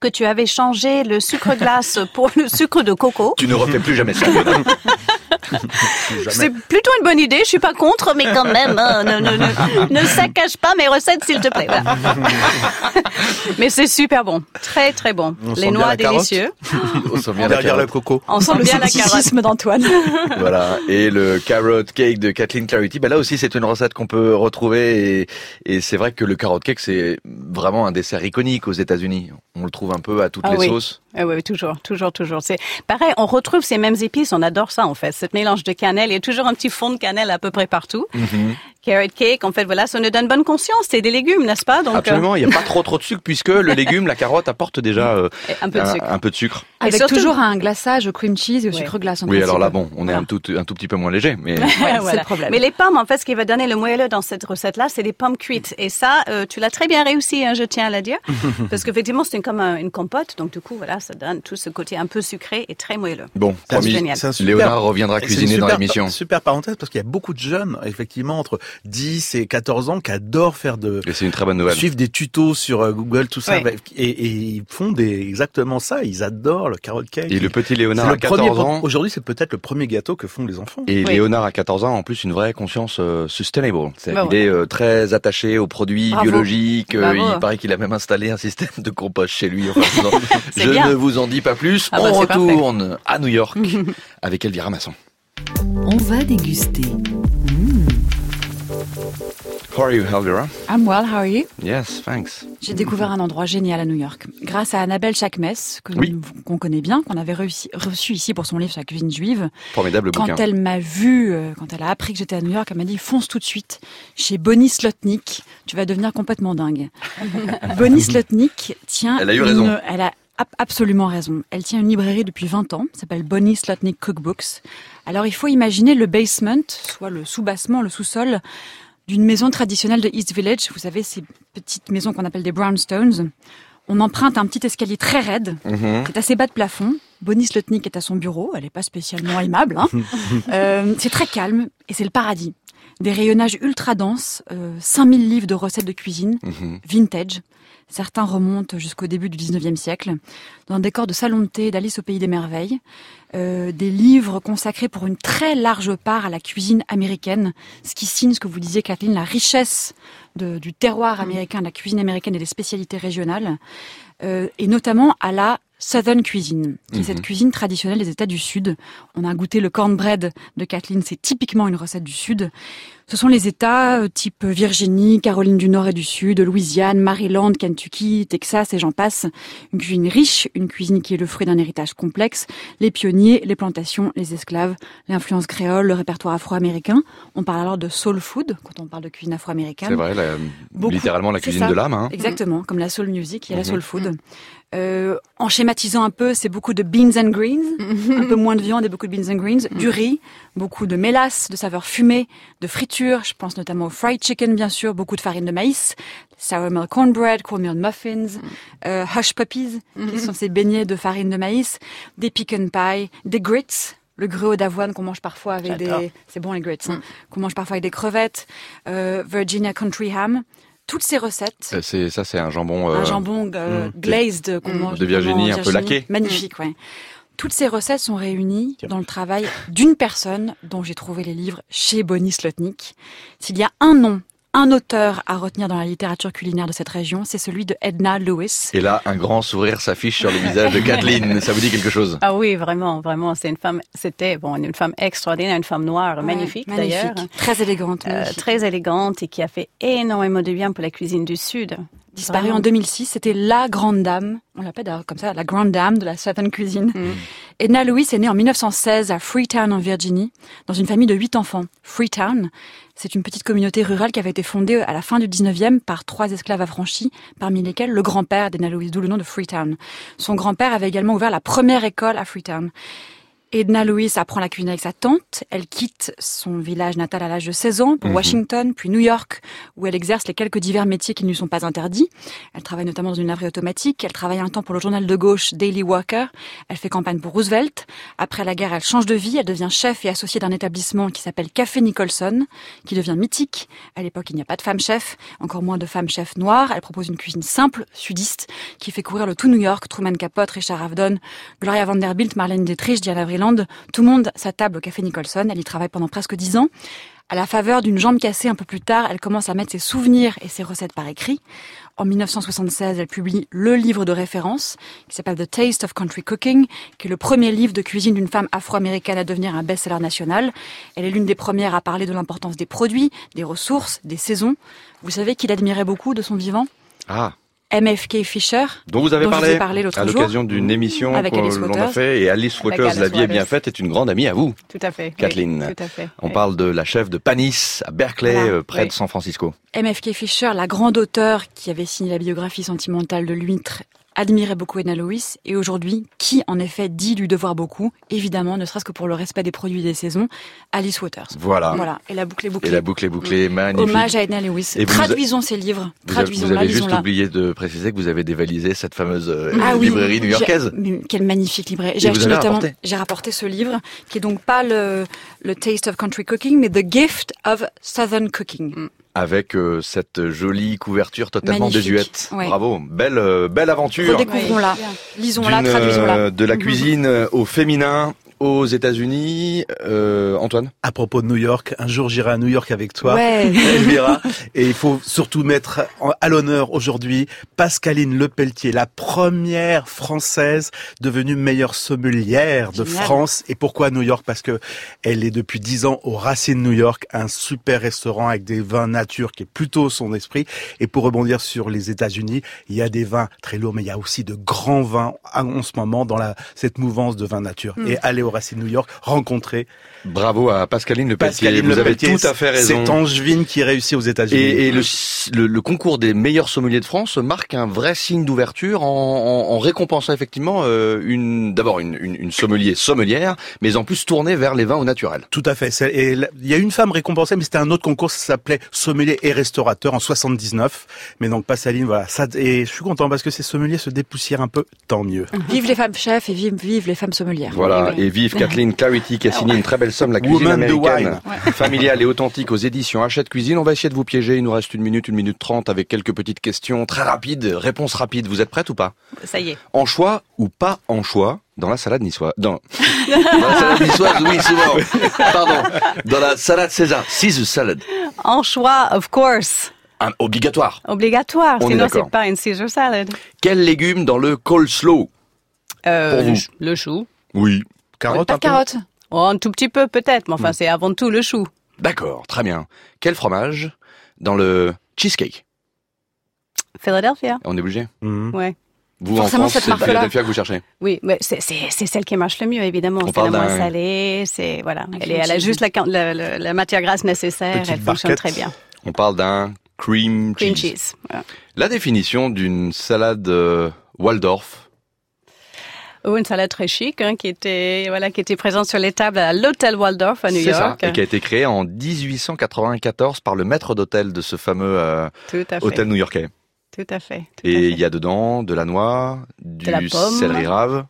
que tu avais changé le sucre glace pour le sucre de coco. Tu ne refais plus jamais ça. C'est plutôt une bonne idée, je suis pas contre, mais quand même, hein, ne, ne, ne, ne saccage pas mes recettes, s'il te plaît. Voilà. mais c'est super bon, très très bon. On Les noix la délicieux. On sent bien la Derrière le carotte. coco. On sent le bien la carotte. scepticisme d'Antoine. Voilà. Et le carrot cake de Kathleen Clarity, bah là aussi c'est une recette qu'on peut retrouver et, et c'est vrai que le carrot cake c'est vraiment un dessert iconique aux États-Unis. On le trouve un peu à toutes Ah les oui. sauces. Ah oui, toujours, toujours, toujours. C'est pareil, on retrouve ces mêmes épices, on adore ça en fait. Cette mélange de cannelle, il y a toujours un petit fond de cannelle à peu près partout. Mhm. Carrot cake, en fait, voilà, ça nous donne bonne conscience. C'est des légumes, n'est-ce pas? Donc, euh, Absolument, il n'y a pas trop trop de sucre puisque le légume, la carotte apporte déjà euh, un peu de sucre. un peu de sucre. Avec surtout- toujours un glaçage au cream cheese et au Ouais. sucre glace. en Oui, alors là bon, on est un tout un tout petit peu moins léger, mais Ouais, c'est le problème. Mais les pommes, en fait, ce qui va donner le moelleux dans cette recette-là, c'est des pommes cuites. Et ça, euh, tu l'as très bien réussi, hein, je tiens à le dire, parce qu'effectivement, c'est comme un- une compote. Donc, du coup, voilà, ça donne tout ce côté un peu sucré et très moelleux. bon, C'est un- génial. un super- Léonard reviendra cuisiner dans l'émission. Super parenthèse parce qu'il y a beaucoup de jeunes, effectivement, entre 10 et 14 ans, qui adorent faire de, Et c'est une très bonne nouvelle. suivre des tutos sur euh, Google, tout ça, Ouais. et, et ils font des, exactement ça. Ils adorent le carrot cake. Et le petit Léonard à 14 premier- ans. Aujourd'hui, c'est peut-être le premier gâteau que font les enfants. Et Oui. Léonard à 14 ans, en plus, une vraie conscience euh, sustainable. C'est- Bah il est euh, très attaché aux produits Bravo. biologiques. euh, Bravo. il paraît qu'il a même installé un système de compost chez lui. Enfin, je bien. ne vous en dis pas plus. Ah bah, On parfait. retourne à New York avec Elvira Masson. On va déguster. Mmh. How are you, Elvira? I'm well, how are you? Yes, thanks. J'ai découvert un endroit génial à New York, grâce à Annabelle Chakmes, que Oui. nous- qu'on connaît bien, qu'on avait reçu ici pour son livre sur la cuisine juive. Formidable Quand bouquin. elle m'a vu, euh, quand elle a appris que j'étais à New York, elle m'a dit fonce tout de suite chez Bonnie Slotnick, tu vas devenir complètement dingue. Bonnie Slotnick tient Elle a eu une- raison. elle a ab- absolument raison. Elle tient une librairie depuis 20 ans, s'appelle Bonnie Slotnick Cookbooks. Alors il faut imaginer le basement, soit le sous-bassement, le sous-sol d'une maison traditionnelle de East Village. Vous savez, ces petites maisons qu'on appelle des brownstones. On emprunte un petit escalier très raide, Mhm. qui est assez bas de plafond. Bonnie Slotnick est à son bureau. Elle n'est pas spécialement aimable. Hein. Euh, c'est très calme et c'est le paradis. Des rayonnages ultra denses, euh, 5000 livres de recettes de cuisine, Mhm. vintage. Certains remontent jusqu'au début du 19e siècle. Dans un décor de salon de thé d'Alice au Pays des Merveilles. Euh, des livres consacrés pour une très large part à la cuisine américaine, ce qui signe ce que vous disiez, Kathleen, la richesse de- du terroir américain, de la cuisine américaine et des spécialités régionales, euh, et notamment à la Southern cuisine, qui est cette cuisine traditionnelle des États du Sud. On a goûté le cornbread de Kathleen, c'est typiquement une recette du Sud. Ce sont les États euh, type Virginie, Caroline du Nord et du Sud, Louisiane, Maryland, Kentucky, Texas et j'en passe. Une cuisine riche, une cuisine qui est le fruit d'un héritage complexe. Les pionniers, les plantations, les esclaves, l'influence créole, le répertoire afro-américain. On parle alors de soul food quand on parle de cuisine afro-américaine. C'est vrai, la- Beaucoup. littéralement la cuisine ça. de l'âme. Hein. Exactement, comme la soul music, il y a la Mhm. soul food. Euh, en schématisant un peu, c'est beaucoup de beans and greens, un peu moins de viande et beaucoup de beans and greens, du riz, beaucoup de mélasse, de saveurs fumées, de friture, je pense notamment au fried chicken bien sûr, beaucoup de farine de maïs, sour milk cornbread, cornmeal muffins, euh, hush puppies, qui sont ces beignets de farine de maïs, des pecan pie, des grits, le gruau d'avoine qu'on mange parfois avec J'adore. des, c'est bon les grits, hein, qu'on mange parfois avec des crevettes, euh, Virginia country ham, toutes ces recettes Euh, C'est ça, c'est un jambon. euh, un jambon euh, mm, glazed qu'on Mm. mange de Virginie, un peu laqué. Magnifique, ouais. Toutes ces recettes sont réunies dans le travail d'une personne dont j'ai trouvé les livres chez Bonnie Slotnick. S'il y a un nom, un auteur à retenir dans la littérature culinaire de cette région, c'est celui de Edna Lewis. Et là, un grand sourire s'affiche sur le visage de Kathleen. Ça vous dit quelque chose? Ah oui, vraiment, vraiment. C'est une femme, c'était bon, une femme extraordinaire, une femme noire, magnifique, d'ailleurs. Très élégante. Euh, très élégante et qui a fait énormément de bien pour la cuisine du Sud. Disparue en 2006, c'était la grande dame, on l'appelle d'ailleurs comme ça, la grande dame de la Southern cuisine. Mm. Edna Lewis est née en 1916 à Freetown en Virginie, dans une famille de huit enfants. Freetown, c'est une petite communauté rurale qui avait été fondée à la fin du 19e par trois esclaves affranchis, parmi lesquels le grand-père d'Edna Lewis, d'où le nom de Freetown. Son grand-père avait également ouvert la première école à Freetown. Edna Lewis apprend la cuisine avec sa tante. Elle quitte son village natal à l'âge de 16 ans pour Mhm. Washington, puis New York, où elle exerce les quelques divers métiers qui ne lui sont pas interdits. Elle travaille notamment dans une laverie automatique. Elle travaille un temps pour le journal de gauche Daily Worker. Elle fait campagne pour Roosevelt. Après la guerre, elle change de vie. Elle devient chef et associée d'un établissement qui s'appelle Café Nicholson, qui devient mythique. À l'époque, il n'y a pas de femme chef, encore moins de femme chef noire. Elle propose une cuisine simple, sudiste, qui fait courir le tout New York. Truman Capote, Richard Avedon, Gloria Vanderbilt, Marlène Dietrich, Diana Tout le monde s'attable au café Nicholson. Elle y travaille pendant presque dix ans. À la faveur d'une jambe cassée un peu plus tard, elle commence à mettre ses souvenirs et ses recettes par écrit. En 1976, elle publie le livre de référence qui s'appelle The Taste of Country Cooking, qui est le premier livre de cuisine d'une femme afro-américaine à devenir un best-seller national. Elle est l'une des premières à parler de l'importance des produits, des ressources, des saisons. Vous savez qu'il admirait beaucoup de son vivant? Ah. MFK Fisher, dont vous avez dont parlé, parlé l'autre à l'occasion d'une émission Avec qu'on a fait et Alice Waters, Alice la vie est bien faite, est une grande amie à vous. Tout à fait. oui, Kathleen. tout à fait. On oui. parle de la chef de Panis à Berkeley, Voilà. euh, près Oui. de San Francisco. MFK Fisher, la grande auteure qui avait signé la biographie sentimentale de l'huître, admirait beaucoup Edna Lewis et aujourd'hui, qui en effet dit lui devoir beaucoup, évidemment, ne serait-ce que pour le respect des produits des saisons, Alice Waters. Voilà. Voilà, et la boucle est bouclée. Et la boucle est bouclée, magnifique. Hommage à Edna Lewis. Et Traduisons ces livres, Vous avez, vous avez juste oublié de préciser que vous avez dévalisé cette fameuse euh, Ah oui, librairie new-yorkaise. Quelle magnifique librairie. J'ai vous acheté avez notamment, rapporté j'ai rapporté ce livre, qui est donc pas le, le Taste of Country Cooking, mais The Gift of Southern Cooking. Avec euh, cette jolie couverture totalement Magnifique. désuète. Ouais. Bravo, belle, euh, belle aventure. Redécouvrons-la, lisons-la, traduisons-la. euh, de la cuisine euh, au féminin aux États-Unis. Euh, Antoine? À propos de New York, un jour j'irai à New York avec toi, Ouais. Elvira. Et il faut surtout mettre à l'honneur aujourd'hui Pascaline Lepelletier, la première française devenue meilleure sommelière de Génial. France. Et pourquoi New York? Parce que elle est depuis dix ans au Racine New York, un super restaurant avec des vins nature qui est plutôt son esprit. Et pour rebondir sur les États-Unis, il y a des vins très lourds, mais il y a aussi de grands vins en ce moment dans la, cette mouvance de vin nature. Mm. Et aller au Racine New York, rencontrer Bravo à Pascaline Le Pelletier. Pascaline Vous avez tout à fait raison. C'est Angevine qui réussit aux États-Unis. Et, et le, le, le concours des meilleurs sommeliers de France marque un vrai signe d'ouverture en, en, en récompensant effectivement euh, une d'abord une, une, une sommelier sommelière, mais en plus tournée vers les vins au naturel. Tout à fait. Et il y a une femme récompensée, mais c'était un autre concours, ça s'appelait Sommelier et restaurateur en 79. Mais donc Pascaline, voilà. Ça, et je suis content parce que ces sommeliers se dépoussièrent un peu, tant mieux. Vive les femmes chefs et vive, vive les femmes sommelières. Voilà, et vive Kathleen Clarity qui a signé une très belle somme, la cuisine Woman américaine, familiale et authentique aux éditions Hachette Cuisine. On va essayer de vous piéger, il nous reste une minute, une minute trente avec quelques petites questions très rapides, réponses rapides. Vous êtes prête ou pas? Ça y est. Anchois ou pas anchois dans la salade niçoise? Dans, dans la salade niçoise, oui, souvent. Pardon. Dans la salade César, Caesar salad. Anchois, of course. Un- obligatoire. Obligatoire. On Sinon, c'est pas une Caesar salad. Quel légume dans le coleslaw? Euh, Pour vous. le chou. Oui. Carotte Pas de peu carottes. Oh, un tout petit peu peut-être, mais enfin, c'est avant tout le chou. D'accord, très bien. Quel fromage dans le cheesecake Philadelphia. On est obligé Mhm. Ouais. Vous, Forcément, en France, c'est. Philadelphia que vous cherchez. Oui, mais c'est c'est- c'est celle qui marche le mieux, évidemment. On C'est parle la moins d'un- salée, c'est voilà. Elle, cream est, elle a cheese. juste la, la, la- la matière grasse nécessaire. Petite elle fonctionne barquette. très bien. On parle d'un cream, Cream cheese. cheese. voilà. La définition d'une salade euh, Waldorf. Ou une salade très chic hein, qui était voilà qui était présente sur les tables à l'hôtel Waldorf à New ça, York. et qui a été créée en 1894 par le maître d'hôtel de ce fameux euh, hôtel new-yorkais. Tout à fait. tout Et il y a dedans de la noix, du la pomme. céleri rave.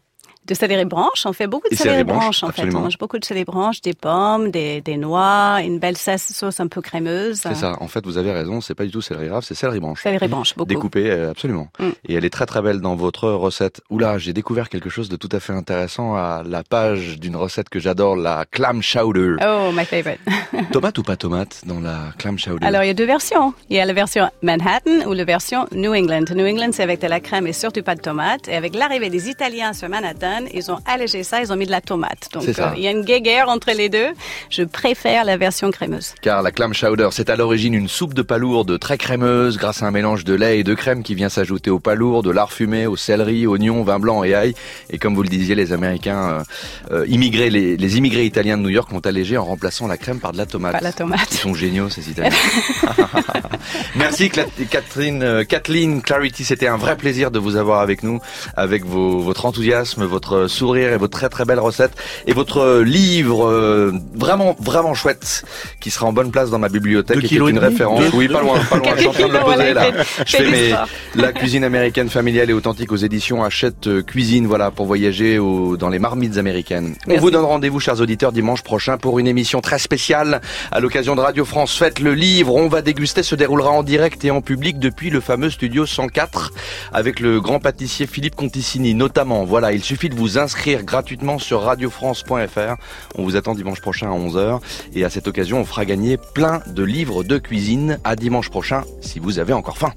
De céleri branche, on fait beaucoup de Et céleri céleri branche, branche en fait. On mange beaucoup de céleri branche, des pommes, des, des noix, une belle sauce un peu crémeuse. C'est ça. En fait, vous avez raison, c'est pas du tout céleri rave, c'est céleri branche. Céleri branche, beaucoup. Découpé, euh, absolument. Mm. Et elle est très très belle dans votre recette. Oula, j'ai découvert quelque chose de tout à fait intéressant à la page d'une recette que j'adore, la clam chowder. Oh, my favorite. Tomate ou pas tomate dans la clam chowder? Alors, il y a deux versions. Il y a la version Manhattan ou la version New England. New England, c'est avec de la crème et surtout pas de tomate. Et avec l'arrivée des Italiens sur Manhattan, ils ont allégé ça, ils ont mis de la tomate. Donc, euh, il y a une guéguerre entre les deux. Je préfère la version crémeuse. Car la clam chowder, c'est à l'origine une soupe de palourde très crémeuse grâce à un mélange de lait et de crème qui vient s'ajouter au palourde, de lard fumé, au céleri, oignons, vin blanc et ail. Et comme vous le disiez, les Américains euh, euh, immigrés, les, les immigrés italiens de New York ont allégé en remplaçant la crème par de la tomate. Pas la tomate. Ils sont géniaux ces Italiens. Merci Catherine, euh, Kathleen Clarity, c'était un vrai plaisir de vous avoir avec nous, avec vos, votre enthousiasme, votre sourire et votre très très belle recette et votre livre euh, vraiment vraiment chouette qui sera en bonne place dans ma bibliothèque Deux et qui est une référence. Deux- oui, deux- pas loin, pas loin. Je suis en train de le poser là. Je fais mes, la cuisine américaine familiale et authentique aux éditions Hachette euh, Cuisine, voilà, pour voyager au, dans les marmites américaines. On vous donne rendez-vous, chers auditeurs, dimanche prochain pour une émission très spéciale à l'occasion de Radio France Fête. Le livre On va déguster se déroulera en direct et en public depuis le fameux studio 104 avec le grand pâtissier Philippe Conticini, notamment. Voilà, il suffit de vous vous inscrire gratuitement sur radiofrance.fr. On vous attend dimanche prochain à 11h et à cette occasion, on fera gagner plein de livres de cuisine. À dimanche prochain si vous avez encore faim.